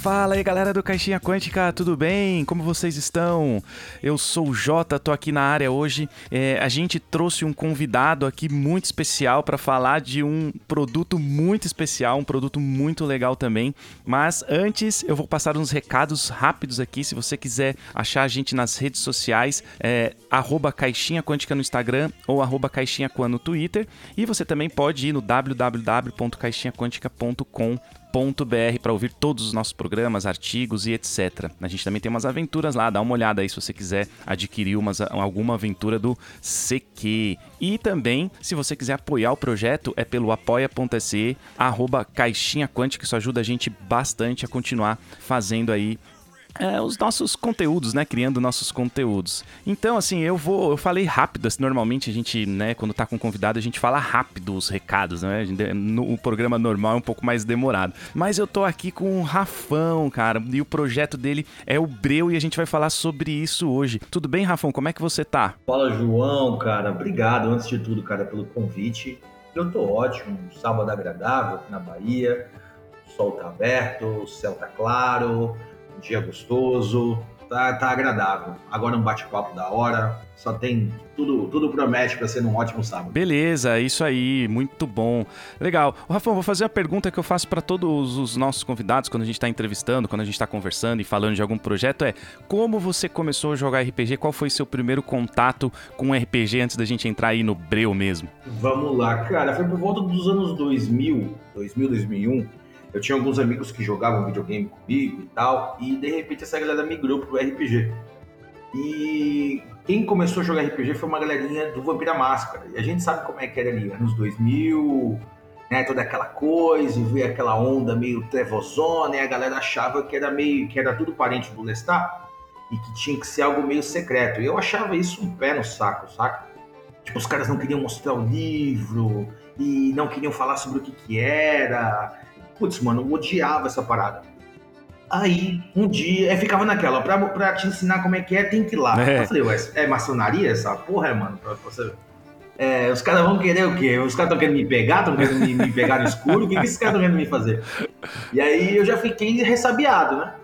Fala aí galera do Caixinha Quântica, tudo bem? Como vocês estão? Eu sou o Jota, tô aqui na área hoje. É, a gente trouxe um convidado aqui muito especial para falar de um produto muito especial, um produto muito legal também. Mas antes eu vou passar uns recados rápidos aqui. Se você quiser achar a gente nas redes sociais, é arroba Caixinha Quântica no Instagram ou arroba Caixinha no Twitter. E você também pode ir no www.caixinhaquântica.com br para ouvir todos os nossos programas, artigos e etc. A gente também tem umas aventuras lá, dá uma olhada aí se você quiser adquirir umas, alguma aventura do CQ. E também, se você quiser apoiar o projeto, é pelo apoia.se, arroba caixinha quântica, isso ajuda a gente bastante a continuar fazendo aí é, os nossos conteúdos, né? Criando nossos conteúdos. Então, assim, eu vou. Eu falei rápido. Assim, normalmente a gente, né, quando tá com convidado, a gente fala rápido os recados, né? No o programa normal é um pouco mais demorado. Mas eu tô aqui com o Rafão, cara. E o projeto dele é o Breu e a gente vai falar sobre isso hoje. Tudo bem, Rafão? Como é que você tá? Fala, João, cara. Obrigado, antes de tudo, cara, pelo convite. Eu tô ótimo. Um sábado agradável aqui na Bahia. O sol tá aberto, o céu tá claro dia gostoso, tá, tá agradável. Agora um bate-papo da hora, só tem tudo, tudo promete para ser um ótimo sábado. Beleza, isso aí, muito bom. Legal. O Rafão, vou fazer uma pergunta que eu faço para todos os nossos convidados quando a gente está entrevistando, quando a gente está conversando e falando de algum projeto é: como você começou a jogar RPG? Qual foi seu primeiro contato com RPG antes da gente entrar aí no breu mesmo? Vamos lá, cara, foi por volta dos anos 2000, 2000, 2001 eu tinha alguns amigos que jogavam videogame comigo e tal, e de repente essa galera migrou pro RPG. E quem começou a jogar RPG foi uma galerinha do Vampira Máscara. E a gente sabe como é que era ali, anos 2000, né, toda aquela coisa, ver aquela onda meio trevosona, e a galera achava que era meio que era tudo parente do Lestat e que tinha que ser algo meio secreto. E eu achava isso um pé no saco, saca? Tipo, os caras não queriam mostrar o livro e não queriam falar sobre o que que era putz, mano, eu odiava essa parada. Aí, um dia, eu ficava naquela, pra, pra te ensinar como é que é, tem que ir lá. É. Eu falei, ué, é maçonaria essa porra, é, mano? Pra você... É, os caras vão querer o quê? Os caras estão querendo me pegar? Estão querendo me, me, pegar no escuro? O que, que esses caras estão querendo me fazer? E aí eu já fiquei ressabiado, né?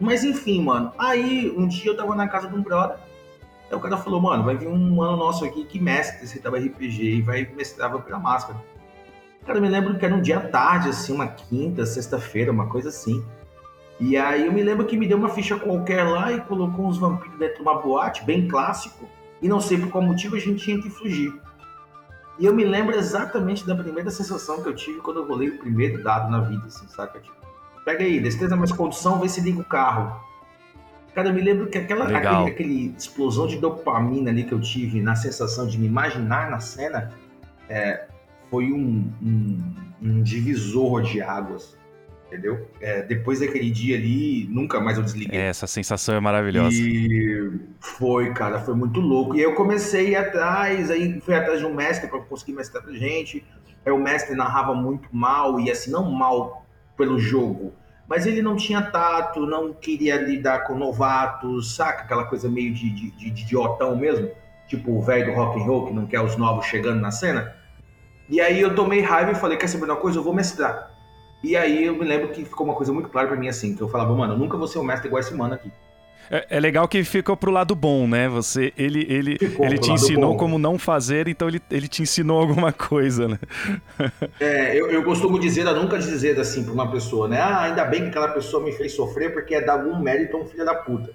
Mas enfim, mano. Aí um dia eu tava na casa de um brother. Aí o cara falou, mano, vai vir um mano nosso aqui que mestre esse tava RPG e vai mestrar pela máscara. Cara, eu me lembro que era um dia tarde, assim, uma quinta, sexta-feira, uma coisa assim. E aí eu me lembro que me deu uma ficha qualquer lá e colocou uns vampiros dentro de uma boate, bem clássico. E não sei por qual motivo a gente tinha que fugir. E eu me lembro exatamente da primeira sensação que eu tive quando eu rolei o primeiro dado na vida, assim, saca? Tipo, pega aí, destreza mais condução, vê se liga o carro. Cara, eu me lembro que aquela aquele, aquele, explosão de dopamina ali que eu tive na sensação de me imaginar na cena, é, foi um, um, um divisor de águas, entendeu? É, depois daquele dia ali, nunca mais eu desliguei. É, essa sensação é maravilhosa. E foi, cara, foi muito louco. E aí eu comecei a ir atrás, aí fui atrás de um mestre para conseguir mestrar pra gente. Aí o mestre narrava muito mal, e assim, não mal pelo jogo, mas ele não tinha tato, não queria lidar com novatos, saca? Aquela coisa meio de, de, de, de idiotão mesmo, tipo o velho do rock and roll que não quer os novos chegando na cena. E aí eu tomei raiva e falei, quer saber uma coisa? Eu vou mestrar. E aí eu me lembro que ficou uma coisa muito clara para mim assim, que eu falava, mano, eu nunca vou ser um mestre igual esse mano aqui. É, é, legal que ficou pro lado bom, né? Você, ele, ele, ele te ensinou bom. como não fazer, então ele, ele te ensinou alguma coisa, né? É, eu, eu costumo dizer, eu nunca dizer assim pra uma pessoa, né? Ah, ainda bem que aquela pessoa me fez sofrer porque é dar algum mérito a um filho da puta.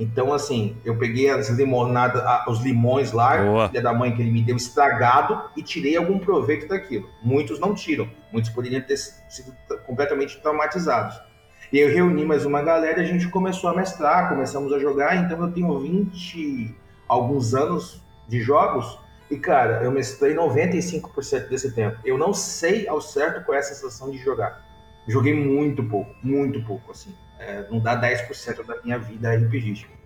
Então, assim, eu peguei as limonadas, os limões lá, filha da mãe que ele me deu estragado e tirei algum proveito daquilo. Muitos não tiram, muitos poderiam ter sido completamente traumatizados. E eu reuni mais uma galera e a gente começou a mestrar, começamos a jogar. Então, eu tenho 20 alguns anos de jogos e, cara, eu mestrei 95% desse tempo. Eu não sei ao certo qual é a sensação de jogar. Joguei muito pouco, muito pouco, assim. É, não dá 10% da minha vida RPGística.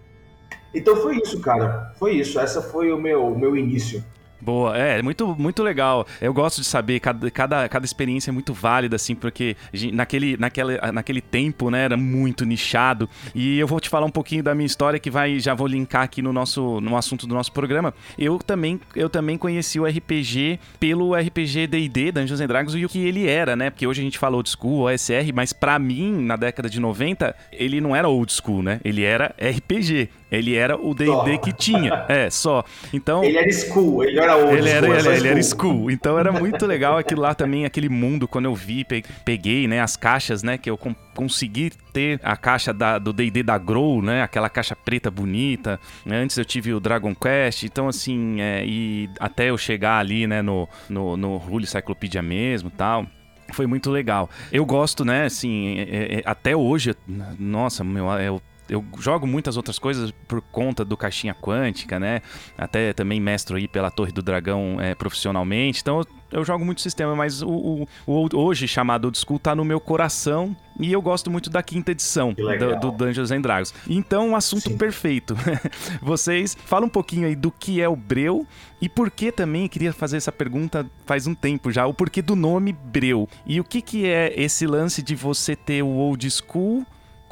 Então foi isso, cara. Foi isso. Essa foi o meu, o meu início. Boa, é, muito, muito legal. Eu gosto de saber, cada, cada, cada experiência é muito válida, assim, porque naquele, naquele, naquele tempo, né, era muito nichado. E eu vou te falar um pouquinho da minha história, que vai, já vou linkar aqui no nosso, no assunto do nosso programa. Eu também, eu também conheci o RPG pelo RPG D&D, Dungeons and Dragons, e o que ele era, né, porque hoje a gente falou old school, OSR, mas para mim, na década de 90, ele não era old school, né, ele era RPG. Ele era o D&D que tinha. É, só. Então... Ele era school, ele era old ele school. Era, ele, ele era school. Então era muito legal aquilo lá também, aquele mundo, quando eu vi, peguei, né, as caixas, né, que eu consegui ter a caixa da, do D&D da Grow, né, aquela caixa preta bonita. Né? Antes eu tive o Dragon Quest, então assim, é, e até eu chegar ali, né, no, no, no Rule Cyclopedia mesmo tal foi muito legal. Eu gosto, né, assim, é, é, até hoje, nossa, meu, eu eu jogo muitas outras coisas por conta do caixinha quântica, né? Até também mestro aí pela Torre do Dragão é, profissionalmente. Então eu, eu, jogo muito sistema, mas o, o, o, hoje chamado Old School tá no meu coração e eu gosto muito da quinta edição do, do, Dungeons and Dragons. Então, um assunto Sim. perfeito. Vocês falam um pouquinho aí do que é o Breu e por que também, queria fazer essa pergunta faz um tempo já, o porquê do nome Breu. E o que, que é esse lance de você ter o Old School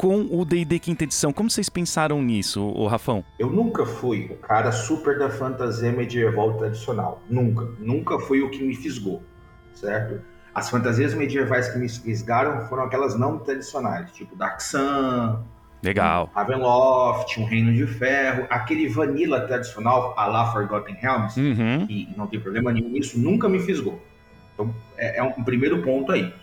com o D&D quinta edição. Como vocês pensaram nisso, o Rafão? Eu nunca fui o cara super da fantasia medieval tradicional. Nunca. Nunca foi o que me fisgou, certo? As fantasias medievais que me fisgaram foram aquelas não tradicionais, tipo Dark Sun, Legal. Ravenloft, um Reino de Ferro, aquele vanilla tradicional, a la Forgotten Realms, uhum. e não tem problema nenhum nisso, nunca me fisgou. Então, é, é um primeiro ponto aí.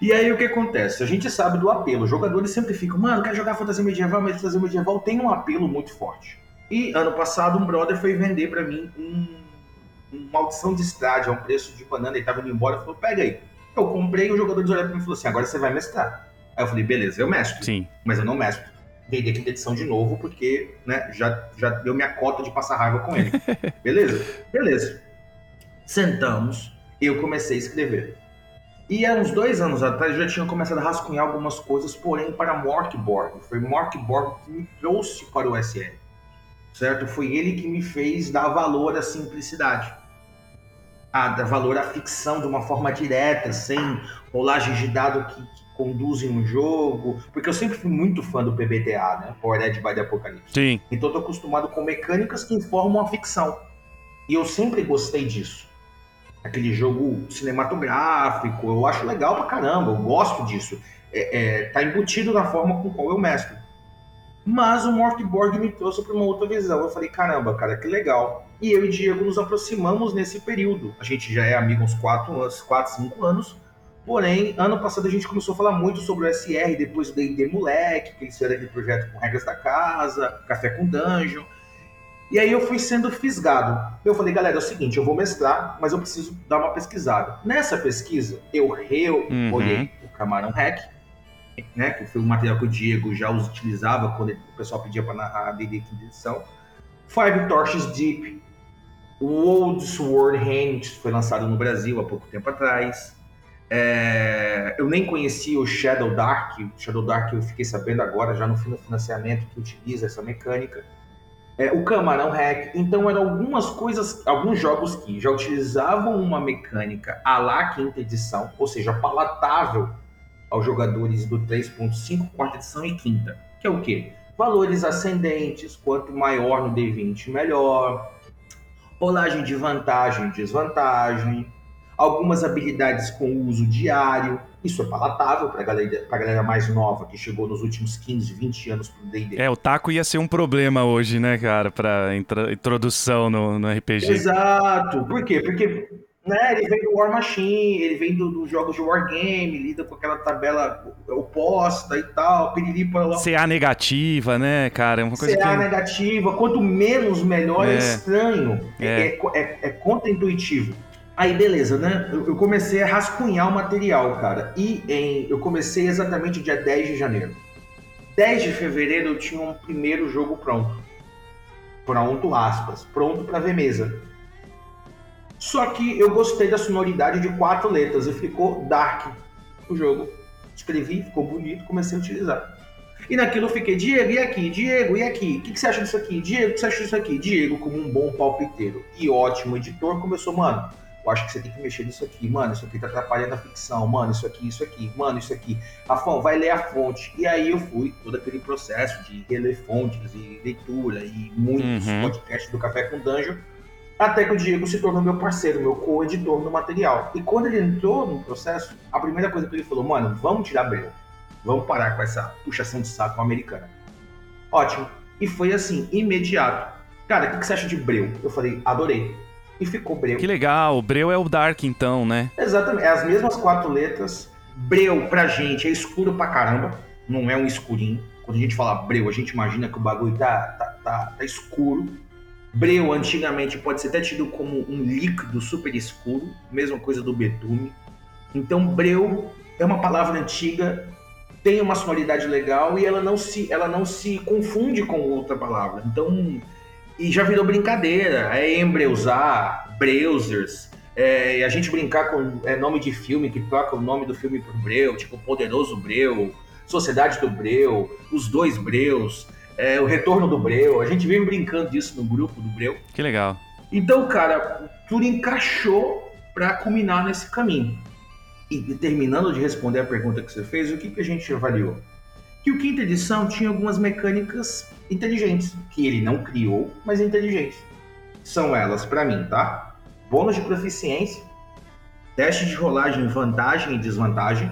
E aí o que acontece? A gente sabe do apelo. Os jogadores sempre ficam, mano, quero jogar fantasia medieval, mas fantasia medieval tem um apelo muito forte. E ano passado um brother foi vender para mim um, um maldição de estádio a um preço de banana, ele tava indo embora, falou, pega aí. Eu comprei, o jogador olhou pra mim e falou assim, agora você vai mestrar. Aí eu falei, beleza, eu mestro. Sim. Mas eu não mestro. Vendi aqui edição de novo, porque né, já, já deu minha cota de passar raiva com ele. beleza? Beleza. Sentamos, eu comecei a escrever. E há uns dois anos atrás eu já tinha começado a rascunhar algumas coisas, porém para Morkborg. Foi Morkborg que me trouxe para o SL. Certo? Foi ele que me fez dar valor à simplicidade. A dar valor à ficção de uma forma direta, sem rolagens de dado que, que conduzem um jogo. Porque eu sempre fui muito fã do PBTA, né? Powered by the Apocalypse. Sim. Então eu tô acostumado com mecânicas que informam a ficção. E eu sempre gostei disso aquele jogo cinematográfico. Eu acho legal pra caramba, eu gosto disso. É, é, tá embutido na forma com qual eu mestro. Mas o Mortborg me trouxe para uma outra visão. Eu falei, caramba, cara, que legal. E eu e Diego nos aproximamos nesse período. A gente já é amigo uns 4 anos, 4, 5 anos. Porém, ano passado a gente começou a falar muito sobre o SR, depois do D&D Moleque, que eles fizeram aquele projeto com regras da casa, Café com Dungeon. E aí eu fui sendo fisgado. Eu falei, galera, é o seguinte, eu vou mestrar, mas eu preciso dar uma pesquisada. Nessa pesquisa, eu reolhei uhum. o Camarão Hack, né, que foi um material que o Diego já utilizava quando o pessoal pedia para narrar a D&D edição. Five Torches Deep, o Old Sword Hand, foi lançado no Brasil há pouco tempo atrás. É, eu nem conhecia o Shadow Dark, o Shadow Dark eu fiquei sabendo agora, já no financiamento, que utiliza essa mecânica é, o Camarão Hack. Então eram algumas coisas, alguns jogos que já utilizavam uma mecânica a lá quinta edição, ou seja, palatável aos jogadores do 3.5, quarta edição e quinta. Que é o quê? Valores ascendentes, quanto maior no D20, melhor. Rolagem de vantagem e desvantagem. Algumas habilidades com uso diário isso é palatável para galera, a galera mais nova que chegou nos últimos 15, 20 anos pro D&D. É, o taco ia ser um problema hoje, né, cara, para introdução no, no, RPG. Exato. Por quê? Porque né, ele vem do War Machine, ele vem dos do jogos de Wargame, lida com aquela tabela oposta e tal, piriri para lá. CA negativa, né, cara? É uma coisa CA que... negativa, quanto menos melhor é, é estranho, é, é, é, é contra-intuitivo. Aí, beleza, né? Eu, comecei a rascunhar o material, cara. E em, eu comecei exatamente dia 10 de janeiro. 10 de fevereiro eu tinha um primeiro jogo pronto. Pronto, aspas. Pronto para ver mesa. Só que eu gostei da sonoridade de quatro letras e ficou dark o jogo. Escrevi, ficou bonito, comecei a utilizar. E naquilo eu fiquei, Diego, e aqui? Diego, e aqui? O que, que você acha disso aqui? Diego, o que você acha disso aqui? Diego, como um bom palpiteiro e ótimo editor, começou, mano, eu acho que você tem que mexer nisso aqui, mano, isso aqui tá atrapalhando a ficção, mano, isso aqui, isso aqui, mano, isso aqui. Rafão, vai ler a fonte. E aí eu fui, todo aquele processo de reler fontes e leitura e muitos uhum. podcasts do Café com Danjo, até que o Diego se tornou meu parceiro, meu co-editor no material. E quando ele entrou no processo, a primeira coisa que ele falou, mano, vamos tirar Breu. Vamos parar com essa puxação de saco americana. Ótimo. E foi assim, imediato. Cara, o que você acha de Breu? Eu falei, adorei e ficou Breu. Que legal, Breu é o Dark então, né? Exatamente, é as mesmas quatro letras. Breu pra gente é escuro pra caramba, não é um escurinho. Quando a gente fala Breu, a gente imagina que o bagulho tá, tá, tá, tá escuro. Breu antigamente pode ser até tido como um líquido super escuro, mesma coisa do betume. Então Breu é uma palavra antiga, tem uma sonoridade legal e ela não se, ela não se confunde com outra palavra. Então e já virou brincadeira. É embreusar, browsers. É, a gente brincar com é, nome de filme que troca o nome do filme por Breu, tipo Poderoso Breu, Sociedade do Breu, Os Dois Breus, é, O Retorno do Breu. A gente vem brincando disso no grupo do Breu. Que legal. Então, cara, tudo encaixou para culminar nesse caminho. E terminando de responder a pergunta que você fez, o que, que a gente avaliou? Que o quinta edição tinha algumas mecânicas inteligentes, que ele não criou, mas inteligentes. São elas, para mim, tá? Bônus de proficiência, teste de rolagem, vantagem e desvantagem,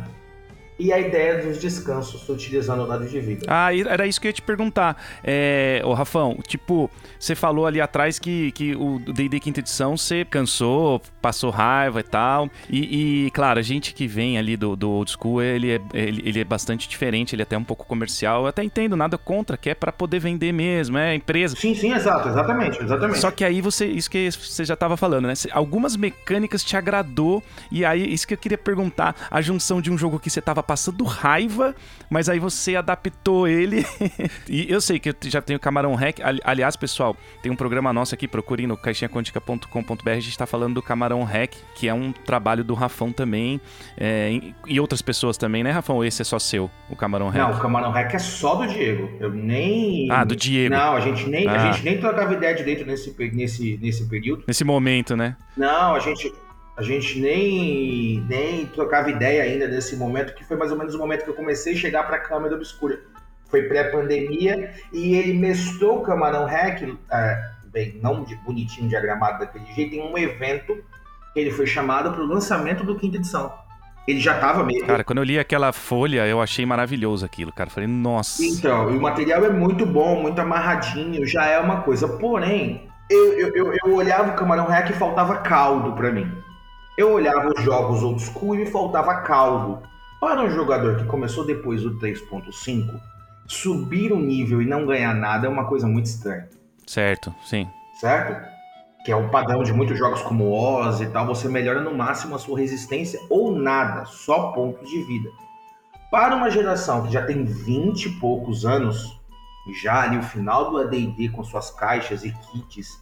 e a ideia dos descansos utilizando o dado de vida. Ah, era isso que eu ia te perguntar. É, ô Rafão, tipo, você falou ali atrás que, que o D&D quinta edição você cansou, passou raiva e tal. E, e, claro, a gente que vem ali do, do old school, ele é, ele, ele, é bastante diferente, ele é até um pouco comercial. Eu até entendo, nada contra, que é para poder vender mesmo, é empresa. Sim, sim, exato, exatamente, exatamente. Só que aí você, isso que você já tava falando, né? Algumas mecânicas te agradou, e aí isso que eu queria perguntar, a junção de um jogo que você tava passando raiva, mas aí você adaptou ele. e eu sei que eu já tenho Camarão Hack. Aliás, pessoal, tem um programa nosso aqui, procurem no caixinhaquântica.com.br. A gente tá falando do Camarão Hack, que é um trabalho do Rafão também. É, e outras pessoas também, né, Rafão? Esse é só seu, o Camarão Hack? Não, o Camarão Hack é só do Diego. Eu nem. Ah, do Diego. Não, a gente nem, ah. a gente nem trocava ideia direito nesse, nesse, nesse período. Nesse momento, né? Não, a gente a gente nem, nem trocava ideia ainda nesse momento, que foi mais ou menos o momento que eu comecei a chegar para a câmera obscura. Foi pré-pandemia e ele mestrou o Camarão Hack, é, bem, não de, bonitinho, diagramado daquele jeito, em um evento que ele foi chamado para o lançamento do quinta edição. Ele já estava meio. Cara, quando eu li aquela folha, eu achei maravilhoso aquilo, cara. Falei, nossa. Então, e o material é muito bom, muito amarradinho, já é uma coisa. Porém, eu, eu, eu, eu olhava o Camarão Hack e faltava caldo para mim. Eu olhava os jogos old school e me faltava caldo. Para um jogador que começou depois do 3.5, subir o nível e não ganhar nada é uma coisa muito estranha. Certo, sim. Certo? Que é o padrão de muitos jogos como Oz e tal, você melhora no máximo a sua resistência ou nada, só pontos de vida. Para uma geração que já tem 20 e poucos anos, já ali o final do AD&D com suas caixas e kits,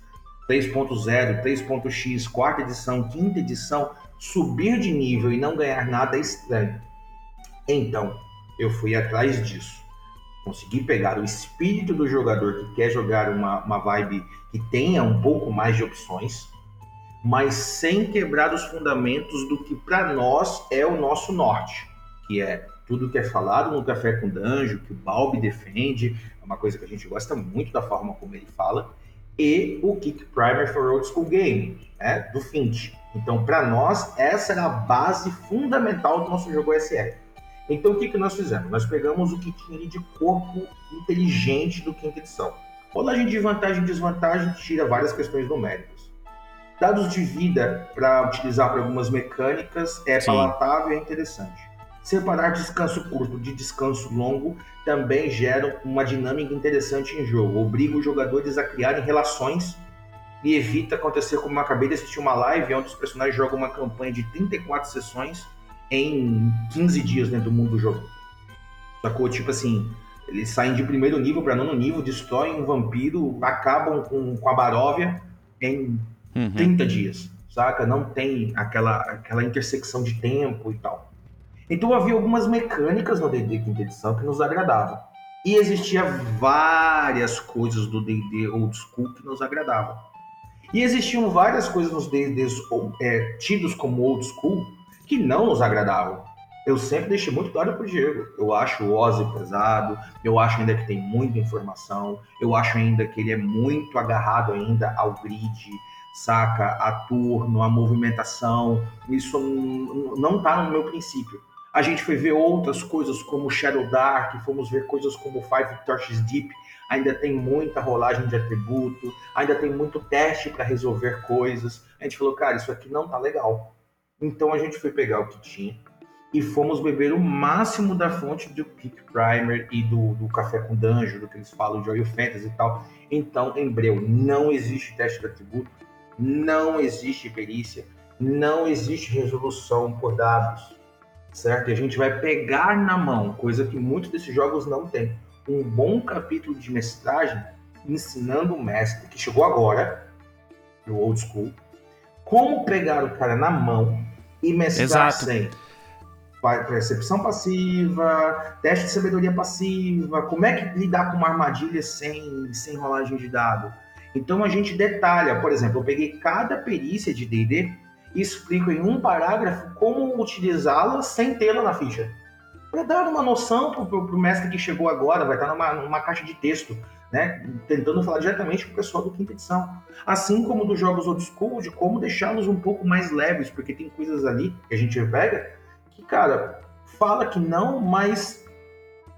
3.0, 3.x, quarta edição, quinta edição, subir de nível e não ganhar nada é estranho. Então, eu fui atrás disso. Consegui pegar o espírito do jogador que quer jogar uma, uma vibe que tenha um pouco mais de opções, mas sem quebrar os fundamentos do que para nós é o nosso norte, que é tudo que é falado no Café com Danjo, que o Balbi defende, é uma coisa que a gente gosta muito da forma como ele fala, e o Kick Primer for Old School Game, né, do Finch. Então, para nós, essa era a base fundamental do nosso jogo SR. Então, o que, que nós fizemos? Nós pegamos o que tinha de corpo inteligente do quinta edição. Rolagem de vantagem e desvantagem tira várias questões numéricas. Dados de vida para utilizar para algumas mecânicas é Sim. palatável e é interessante. Separar descanso curto de descanso longo também gera uma dinâmica interessante em jogo. Obriga os jogadores a criarem relações e evita acontecer como eu acabei de assistir uma live onde os personagens jogam uma campanha de 34 sessões em 15 dias dentro do mundo do jogo. Sacou? Tipo assim, eles saem de primeiro nível para nono nível, destroem um vampiro, acabam com, com a Baróvia em uhum. 30 dias, saca? Não tem aquela, aquela intersecção de tempo e tal. Então havia algumas mecânicas no D&D quinta edição que nos agradavam. E existia várias coisas do D&D old school que nos agradavam. E existiam várias coisas nos D&Ds é, tidos como old school que não nos agradavam. Eu sempre deixei muito claro pro Diego. Eu acho o Ozzy pesado, eu acho ainda que tem muita informação, eu acho ainda que ele é muito agarrado ainda ao grid, saca? A turno, a movimentação. Isso não tá no meu princípio. A gente foi ver outras coisas como Shadow Dark, fomos ver coisas como Five Torches Deep, ainda tem muita rolagem de atributo, ainda tem muito teste para resolver coisas. A gente falou, cara, isso aqui não tá legal. Então a gente foi pegar o que tinha e fomos beber o máximo da fonte do Kick Primer e do, do Café com Danjo, do que eles falam de Oil Fantasy e tal. Então, em breu, não existe teste de atributo, não existe perícia, não existe resolução por dados certo? E a gente vai pegar na mão, coisa que muitos desses jogos não têm, um bom capítulo de mestragem ensinando o mestre, que chegou agora, no old school, como pegar o cara na mão e mestrar Exato. sem percepção passiva, teste de sabedoria passiva, como é que lidar com uma armadilha sem, sem rolagem de dado. Então a gente detalha, por exemplo, eu peguei cada perícia de D&D e explico em um parágrafo como utilizá-la sem tê-la na ficha. Para dar uma noção para o mestre que chegou agora, vai estar numa, numa caixa de texto, né? tentando falar diretamente com o pessoal do quinta edição. Assim como dos jogos old school, de como deixá-los um pouco mais leves, porque tem coisas ali que a gente pega que, cara, fala que não, mas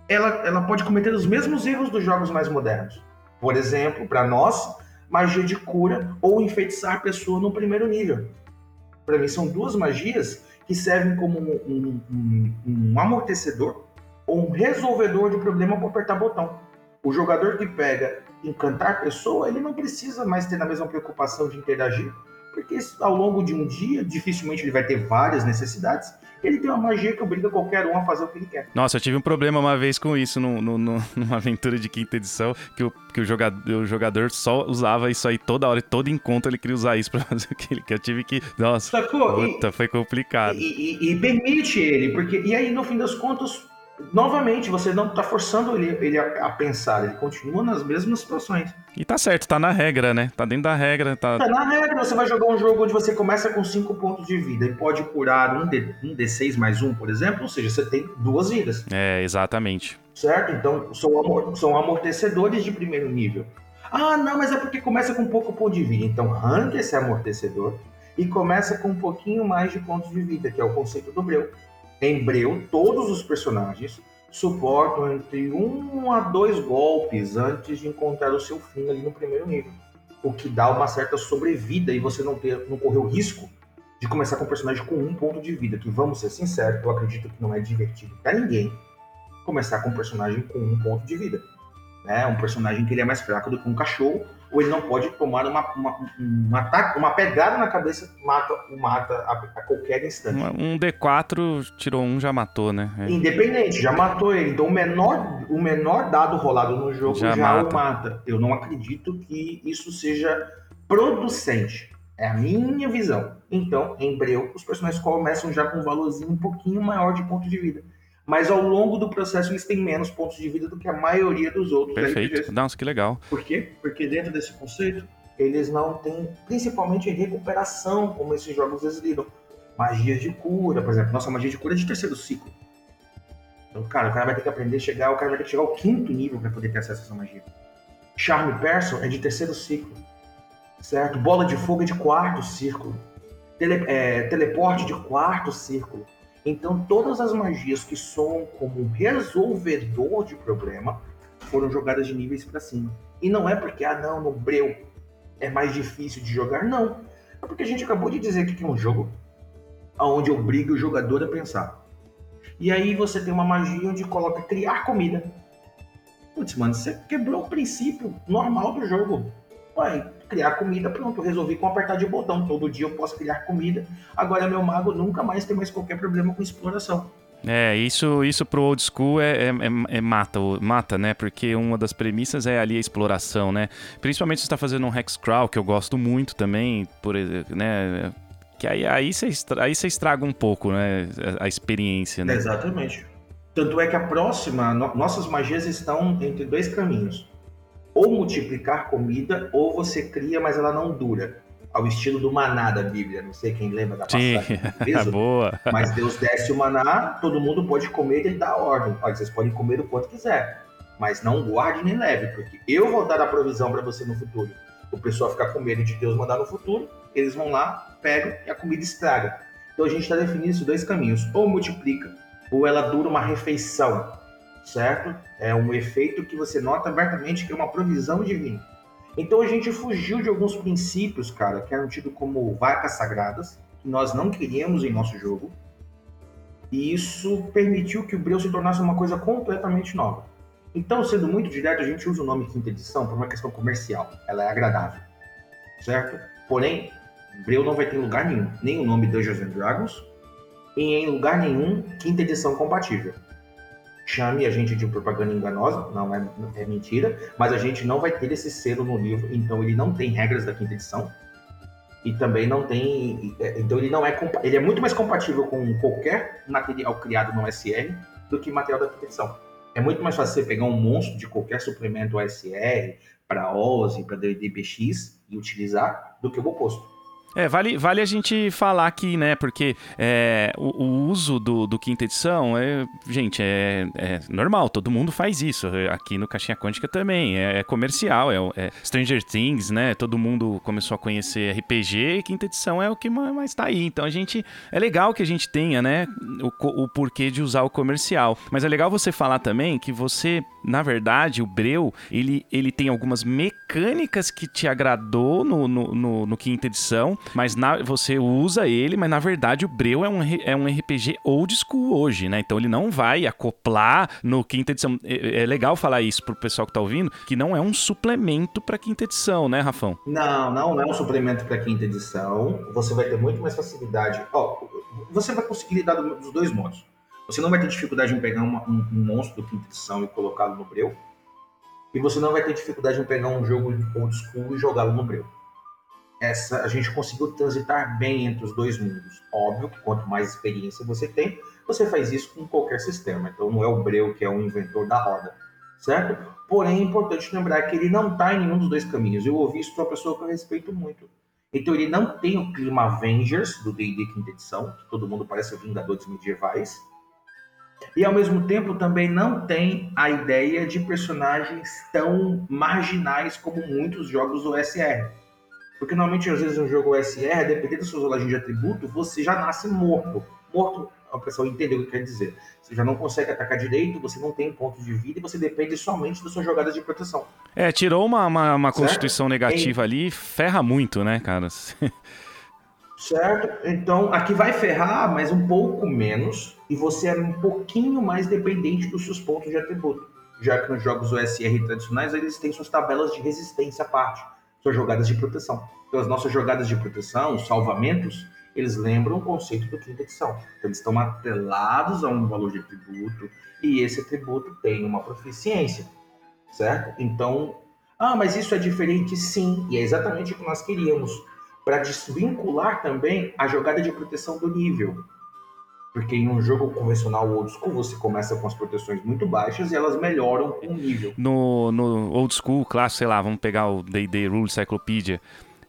ela, ela pode cometer os mesmos erros dos jogos mais modernos. Por exemplo, para nós, magia de cura ou enfeitiçar a pessoa no primeiro nível. Para mim, são duas magias que servem como um, um, um amortecedor ou um resolvedor de problema para apertar botão. O jogador que pega encantar pessoa, ele não precisa mais ter a mesma preocupação de interagir, porque ao longo de um dia, dificilmente ele vai ter várias necessidades, ele tem uma magia que obriga qualquer um a fazer o que ele quer. Nossa, eu tive um problema uma vez com isso no, no, no, numa aventura de quinta edição, que, o, que o, jogador, o jogador só usava isso aí toda hora, e todo encontro ele queria usar isso pra fazer o que ele quer. Eu tive que. Nossa, Sacou? puta, e, foi complicado. E, e, e permite ele, porque. E aí, no fim das contas, novamente, você não está forçando ele, ele a, a, pensar, ele continua nas mesmas situações. E tá certo, tá na regra, né? Tá dentro da regra. Tá... tá na regra, você vai jogar um jogo onde você começa com 5 pontos de vida e pode curar um, D, um D6 mais um, por exemplo, ou seja, você tem duas vidas. É, exatamente. Certo? Então, são, são amortecedores de primeiro nível. Ah, não, mas é porque começa com pouco ponto de vida. Então, arranque esse amortecedor e começa com um pouquinho mais de pontos de vida, que é o conceito do Breu. Em Breu, todos os personagens suportam entre um a dois golpes antes de encontrar o seu fim ali no primeiro nível. O que dá uma certa sobrevida e você não, ter, não correr o risco de começar com um personagem com um ponto de vida. Que vamos ser sinceros, eu acredito que não é divertido para ninguém começar com um personagem com um ponto de vida. Né? Um personagem que ele é mais fraco do que um cachorro ou ele não pode tomar uma, uma, um ataque, uma pegada na cabeça mata o mata a, a, qualquer instante. Um D4 tirou um, já matou, né? É. Independente, já matou ele. Então o menor, o menor dado rolado no jogo já, já mata. o mata. Eu não acredito que isso seja producente. É a minha visão. Então, em Breu, os personagens começam já com um valorzinho um pouquinho maior de ponto de vida mas ao longo do processo eles têm menos pontos de vida do que a maioria dos outros Perfeito. RPGs. Nossa, que legal. Por quê? Porque dentro desse conceito, eles não têm, principalmente recuperação, como esses jogos eles lidam. Magias de cura, por exemplo. Nossa, magia de cura é de terceiro ciclo. Então, cara, o cara vai ter que aprender a chegar, o cara vai ter que chegar ao quinto nível para poder ter acesso a essa magia. Charme Person é de terceiro ciclo. Certo? Bola de fogo é de quarto círculo. Tele, é, teleporte de quarto círculo. Então, todas as magias que soam como resolvedor de problema foram jogadas de níveis para cima. E não é porque, ah, não, no Breu é mais difícil de jogar, não. É porque a gente acabou de dizer que é um jogo onde obriga o jogador a pensar. E aí você tem uma magia onde coloca criar comida. Putz, mano, você quebrou o princípio normal do jogo. Ué, criar comida, pronto, resolvi com apertar de botão. Todo dia eu posso criar comida. Agora meu mago nunca mais tem mais qualquer problema com exploração. É, isso, isso pro old school é, é, é, é, mata, mata, né? Porque uma das premissas é ali a exploração, né? Principalmente se você está fazendo um hexcrawl, que eu gosto muito também, por, né? Que aí, aí, você, aí você estraga um pouco, né? A, a experiência, né? Exatamente. Tanto é que a próxima, no, nossas magias estão entre dois caminhos. Ou multiplicar comida, ou você cria, mas ela não dura. Ao estilo do maná da Bíblia. Não sei quem lembra da passagem. Sim, boa. Mas Deus desce o maná, todo mundo pode comer e ele dá ordem. Olha, vocês podem comer o quanto quiser. Mas não guarde nem leve, porque eu vou dar a provisão para você no futuro. O pessoal ficar com medo de Deus mandar no futuro, eles vão lá, pegam e a comida estraga. Então a gente está definindo esses dois caminhos. Ou multiplica, ou ela dura uma refeição, certo? É um efeito que você nota abertamente que é uma provisão divina. Então a gente fugiu de alguns princípios, cara, que eram tidos como vacas sagradas, que nós não queríamos em nosso jogo. E isso permitiu que o Breu se tornasse uma coisa completamente nova. Então, sendo muito direto, a gente usa o nome quinta edição por uma questão comercial. Ela é agradável, certo? Porém, Breu não vai ter lugar nenhum, nem o nome Dungeons and Dragons, e em lugar nenhum quinta edição compatível. Chame a gente de propaganda enganosa, não é, é mentira, mas a gente não vai ter esse selo no livro, então ele não tem regras da quinta edição e também não tem, é, então ele não é ele é muito mais compatível com qualquer material criado no SR do que material da quinta edição. É muito mais fácil você pegar um monstro de qualquer suplemento OSR para OSI, para DDBX e utilizar do que o oposto. É, vale, vale a gente falar aqui, né? Porque é, o, o, uso do, do quinta edição, é, gente, é, é, normal, todo mundo faz isso. Aqui no Caixinha Quântica também. É, é comercial, é, é, Stranger Things, né? Todo mundo começou a conhecer RPG e quinta edição é o que mais tá aí. Então a gente. É legal que a gente tenha, né? O, o porquê de usar o comercial. Mas é legal você falar também que você, na verdade, o Breu, ele, ele tem algumas mecânicas que te agradou no, no, no, no quinta edição mas na, você usa ele, mas na verdade o Breu é um, é um RPG old school hoje, né? Então ele não vai acoplar no quinta edição. É, é legal falar isso pro pessoal que tá ouvindo, que não é um suplemento pra quinta edição, né, Rafão? Não, não, não é um suplemento pra quinta edição. Você vai ter muito mais facilidade. Ó, você vai conseguir lidar dos dois modos. Você não vai ter dificuldade em pegar uma, um, um monstro do quinta edição e colocá-lo no Breu. E você não vai ter dificuldade em pegar um jogo old school e jogá-lo no Breu essa, a gente conseguiu transitar bem entre os dois mundos. Óbvio que quanto mais experiência você tem, você faz isso com qualquer sistema. Então não é o Breu que é o inventor da roda, certo? Porém, é importante lembrar que ele não está em nenhum dos dois caminhos. Eu ouvi isso de uma pessoa que eu respeito muito. Então ele não tem o clima Avengers do D&D quinta edição, que todo mundo parece Vingadores medievais. E ao mesmo tempo também não tem a ideia de personagens tão marginais como muitos jogos do SR. Porque normalmente, às vezes, um jogo SR, dependendo da sua rolagem de atributo, você já nasce morto. Morto, a pessoa entendeu o que quer dizer. Você já não consegue atacar direito, você não tem ponto de vida e você depende somente das suas jogadas de proteção. É, tirou uma, uma, uma constituição negativa ali, ferra muito, né, cara? certo? Então, aqui vai ferrar, mas um pouco menos, e você é um pouquinho mais dependente dos seus pontos de atributo. Já que nos jogos OSR tradicionais, eles têm suas tabelas de resistência à parte suas jogadas de proteção. Então, as nossas jogadas de proteção, os salvamentos, eles lembram o conceito do quinta edição. Então, eles estão atrelados a um valor de atributo e esse atributo tem uma proficiência, certo? Então, ah, mas isso é diferente? Sim, e é exatamente o que nós queríamos, para desvincular também a jogada de proteção do nível. Porque em um jogo convencional old school, você começa com as proteções muito baixas e elas melhoram com o nível. No, no old school, clássico, sei lá, vamos pegar o D&D Rule Cyclopedia.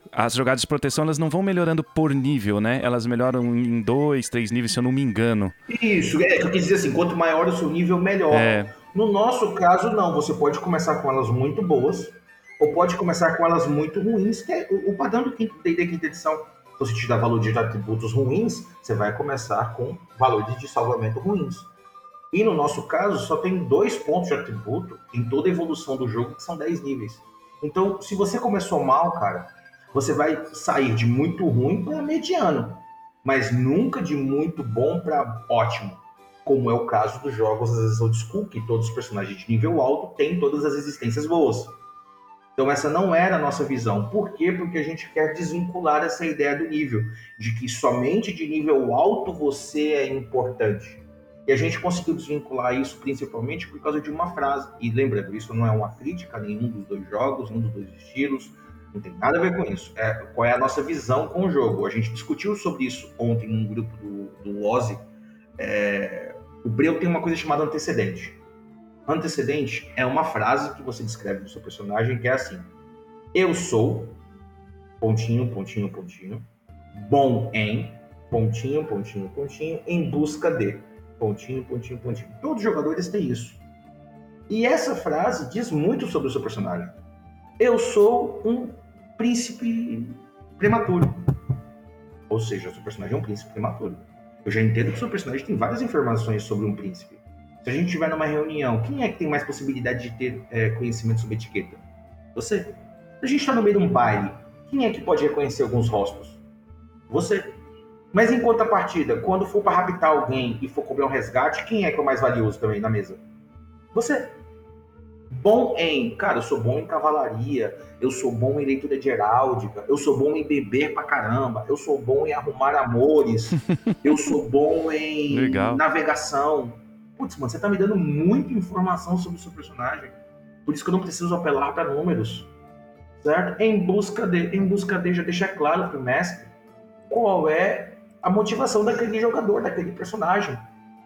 As jogadas de proteção, elas não vão melhorando por nível, né? Elas melhoram em dois, três níveis, se eu não me engano. Isso, é que eu quis dizer assim, quanto maior o seu nível, melhor. É. No nosso caso, não. Você pode começar com elas muito boas, ou pode começar com elas muito ruins, que é o padrão do D&D quinta edição se te dá valor de atributos ruins, você vai começar com valores de salvamento ruins. E no nosso caso, só tem dois pontos de atributo em toda a evolução do jogo, que são 10 níveis. Então, se você começou mal, cara, você vai sair de muito ruim para mediano, mas nunca de muito bom para ótimo, como é o caso dos jogos às vezes old school, que todos os personagens de nível alto têm todas as existências boas. Então essa não era a nossa visão. Por quê? Porque a gente quer desvincular essa ideia do nível, de que somente de nível alto você é importante. E a gente conseguiu desvincular isso principalmente por causa de uma frase. E lembrando, isso não é uma crítica a nenhum dos dois jogos, nenhum dos dois estilos, não tem nada a ver com isso. É, qual é a nossa visão com o jogo? A gente discutiu sobre isso ontem num grupo do, do Ozzy, é, O breu tem uma coisa chamada antecedente. Antecedente é uma frase que você descreve do seu personagem que é assim: Eu sou pontinho, pontinho, pontinho, bom em pontinho, pontinho, pontinho, em busca de pontinho, pontinho, pontinho. Todos os jogadores têm isso. E essa frase diz muito sobre o seu personagem. Eu sou um príncipe prematuro. Ou seja, o seu personagem é um príncipe prematuro. Eu já entendo que o seu personagem tem várias informações sobre um príncipe. Se a gente estiver numa reunião, quem é que tem mais possibilidade de ter é, conhecimento sobre etiqueta? Você. Se a gente está no meio de um baile, quem é que pode reconhecer alguns rostos? Você. Mas em contrapartida, quando for para raptar alguém e for cobrar um resgate, quem é que é o mais valioso também na mesa? Você. Bom em, cara, eu sou bom em cavalaria, eu sou bom em leitura de heráldica, eu sou bom em beber pra caramba, eu sou bom em arrumar amores, eu sou bom em Legal. navegação. Putz, mano, você tá me dando muita informação sobre o seu personagem. Por isso que eu não preciso apelar para números. Certo? Em busca de, em busca de já deixar claro pro mestre qual é a motivação daquele jogador, daquele personagem.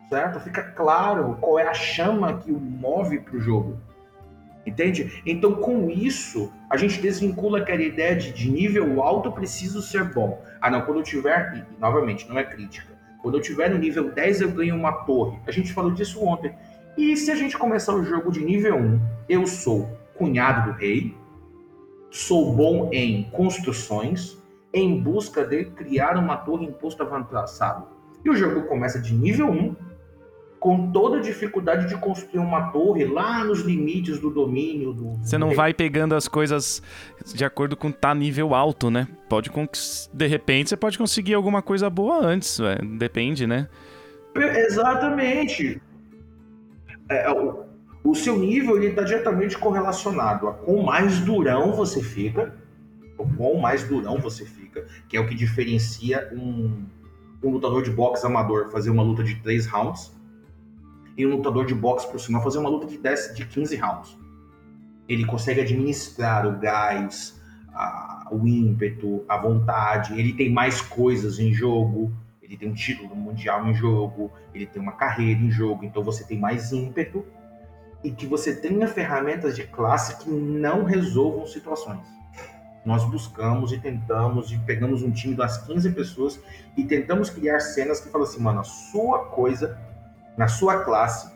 Certo? Fica claro qual é a chama que o move pro jogo. Entende? Então, com isso, a gente desvincula aquela ideia de, de nível alto preciso ser bom. Ah, não, quando eu tiver, e, novamente, não é crítica. Quando eu tiver no nível 10, eu ganho uma torre. A gente falou disso ontem. E se a gente começar o jogo de nível 1, eu sou cunhado do rei, sou bom em construções, em busca de criar uma torre em posto avançado. E o jogo começa de nível 1, com toda a dificuldade de construir uma torre lá nos limites do domínio. Do... Você não vai pegando as coisas de acordo com tá nível alto, né? Pode de repente você pode conseguir alguma coisa boa antes, véio. depende, né? Exatamente. É, o, o, seu nível ele está diretamente correlacionado a quão mais durão você fica, o quão mais durão você fica, que é o que diferencia um, um lutador de boxe amador fazer uma luta de três rounds e um lutador de boxe profissional fazer uma luta de 10, de 15 rounds. Ele consegue administrar o gás, a, o ímpeto, a vontade, ele tem mais coisas em jogo, ele tem um título mundial em jogo, ele tem uma carreira em jogo, então você tem mais ímpeto e que você tenha ferramentas de classe que não resolvam situações. Nós buscamos e tentamos e pegamos um time das 15 pessoas e tentamos criar cenas que falam assim, mano, a sua coisa na sua classe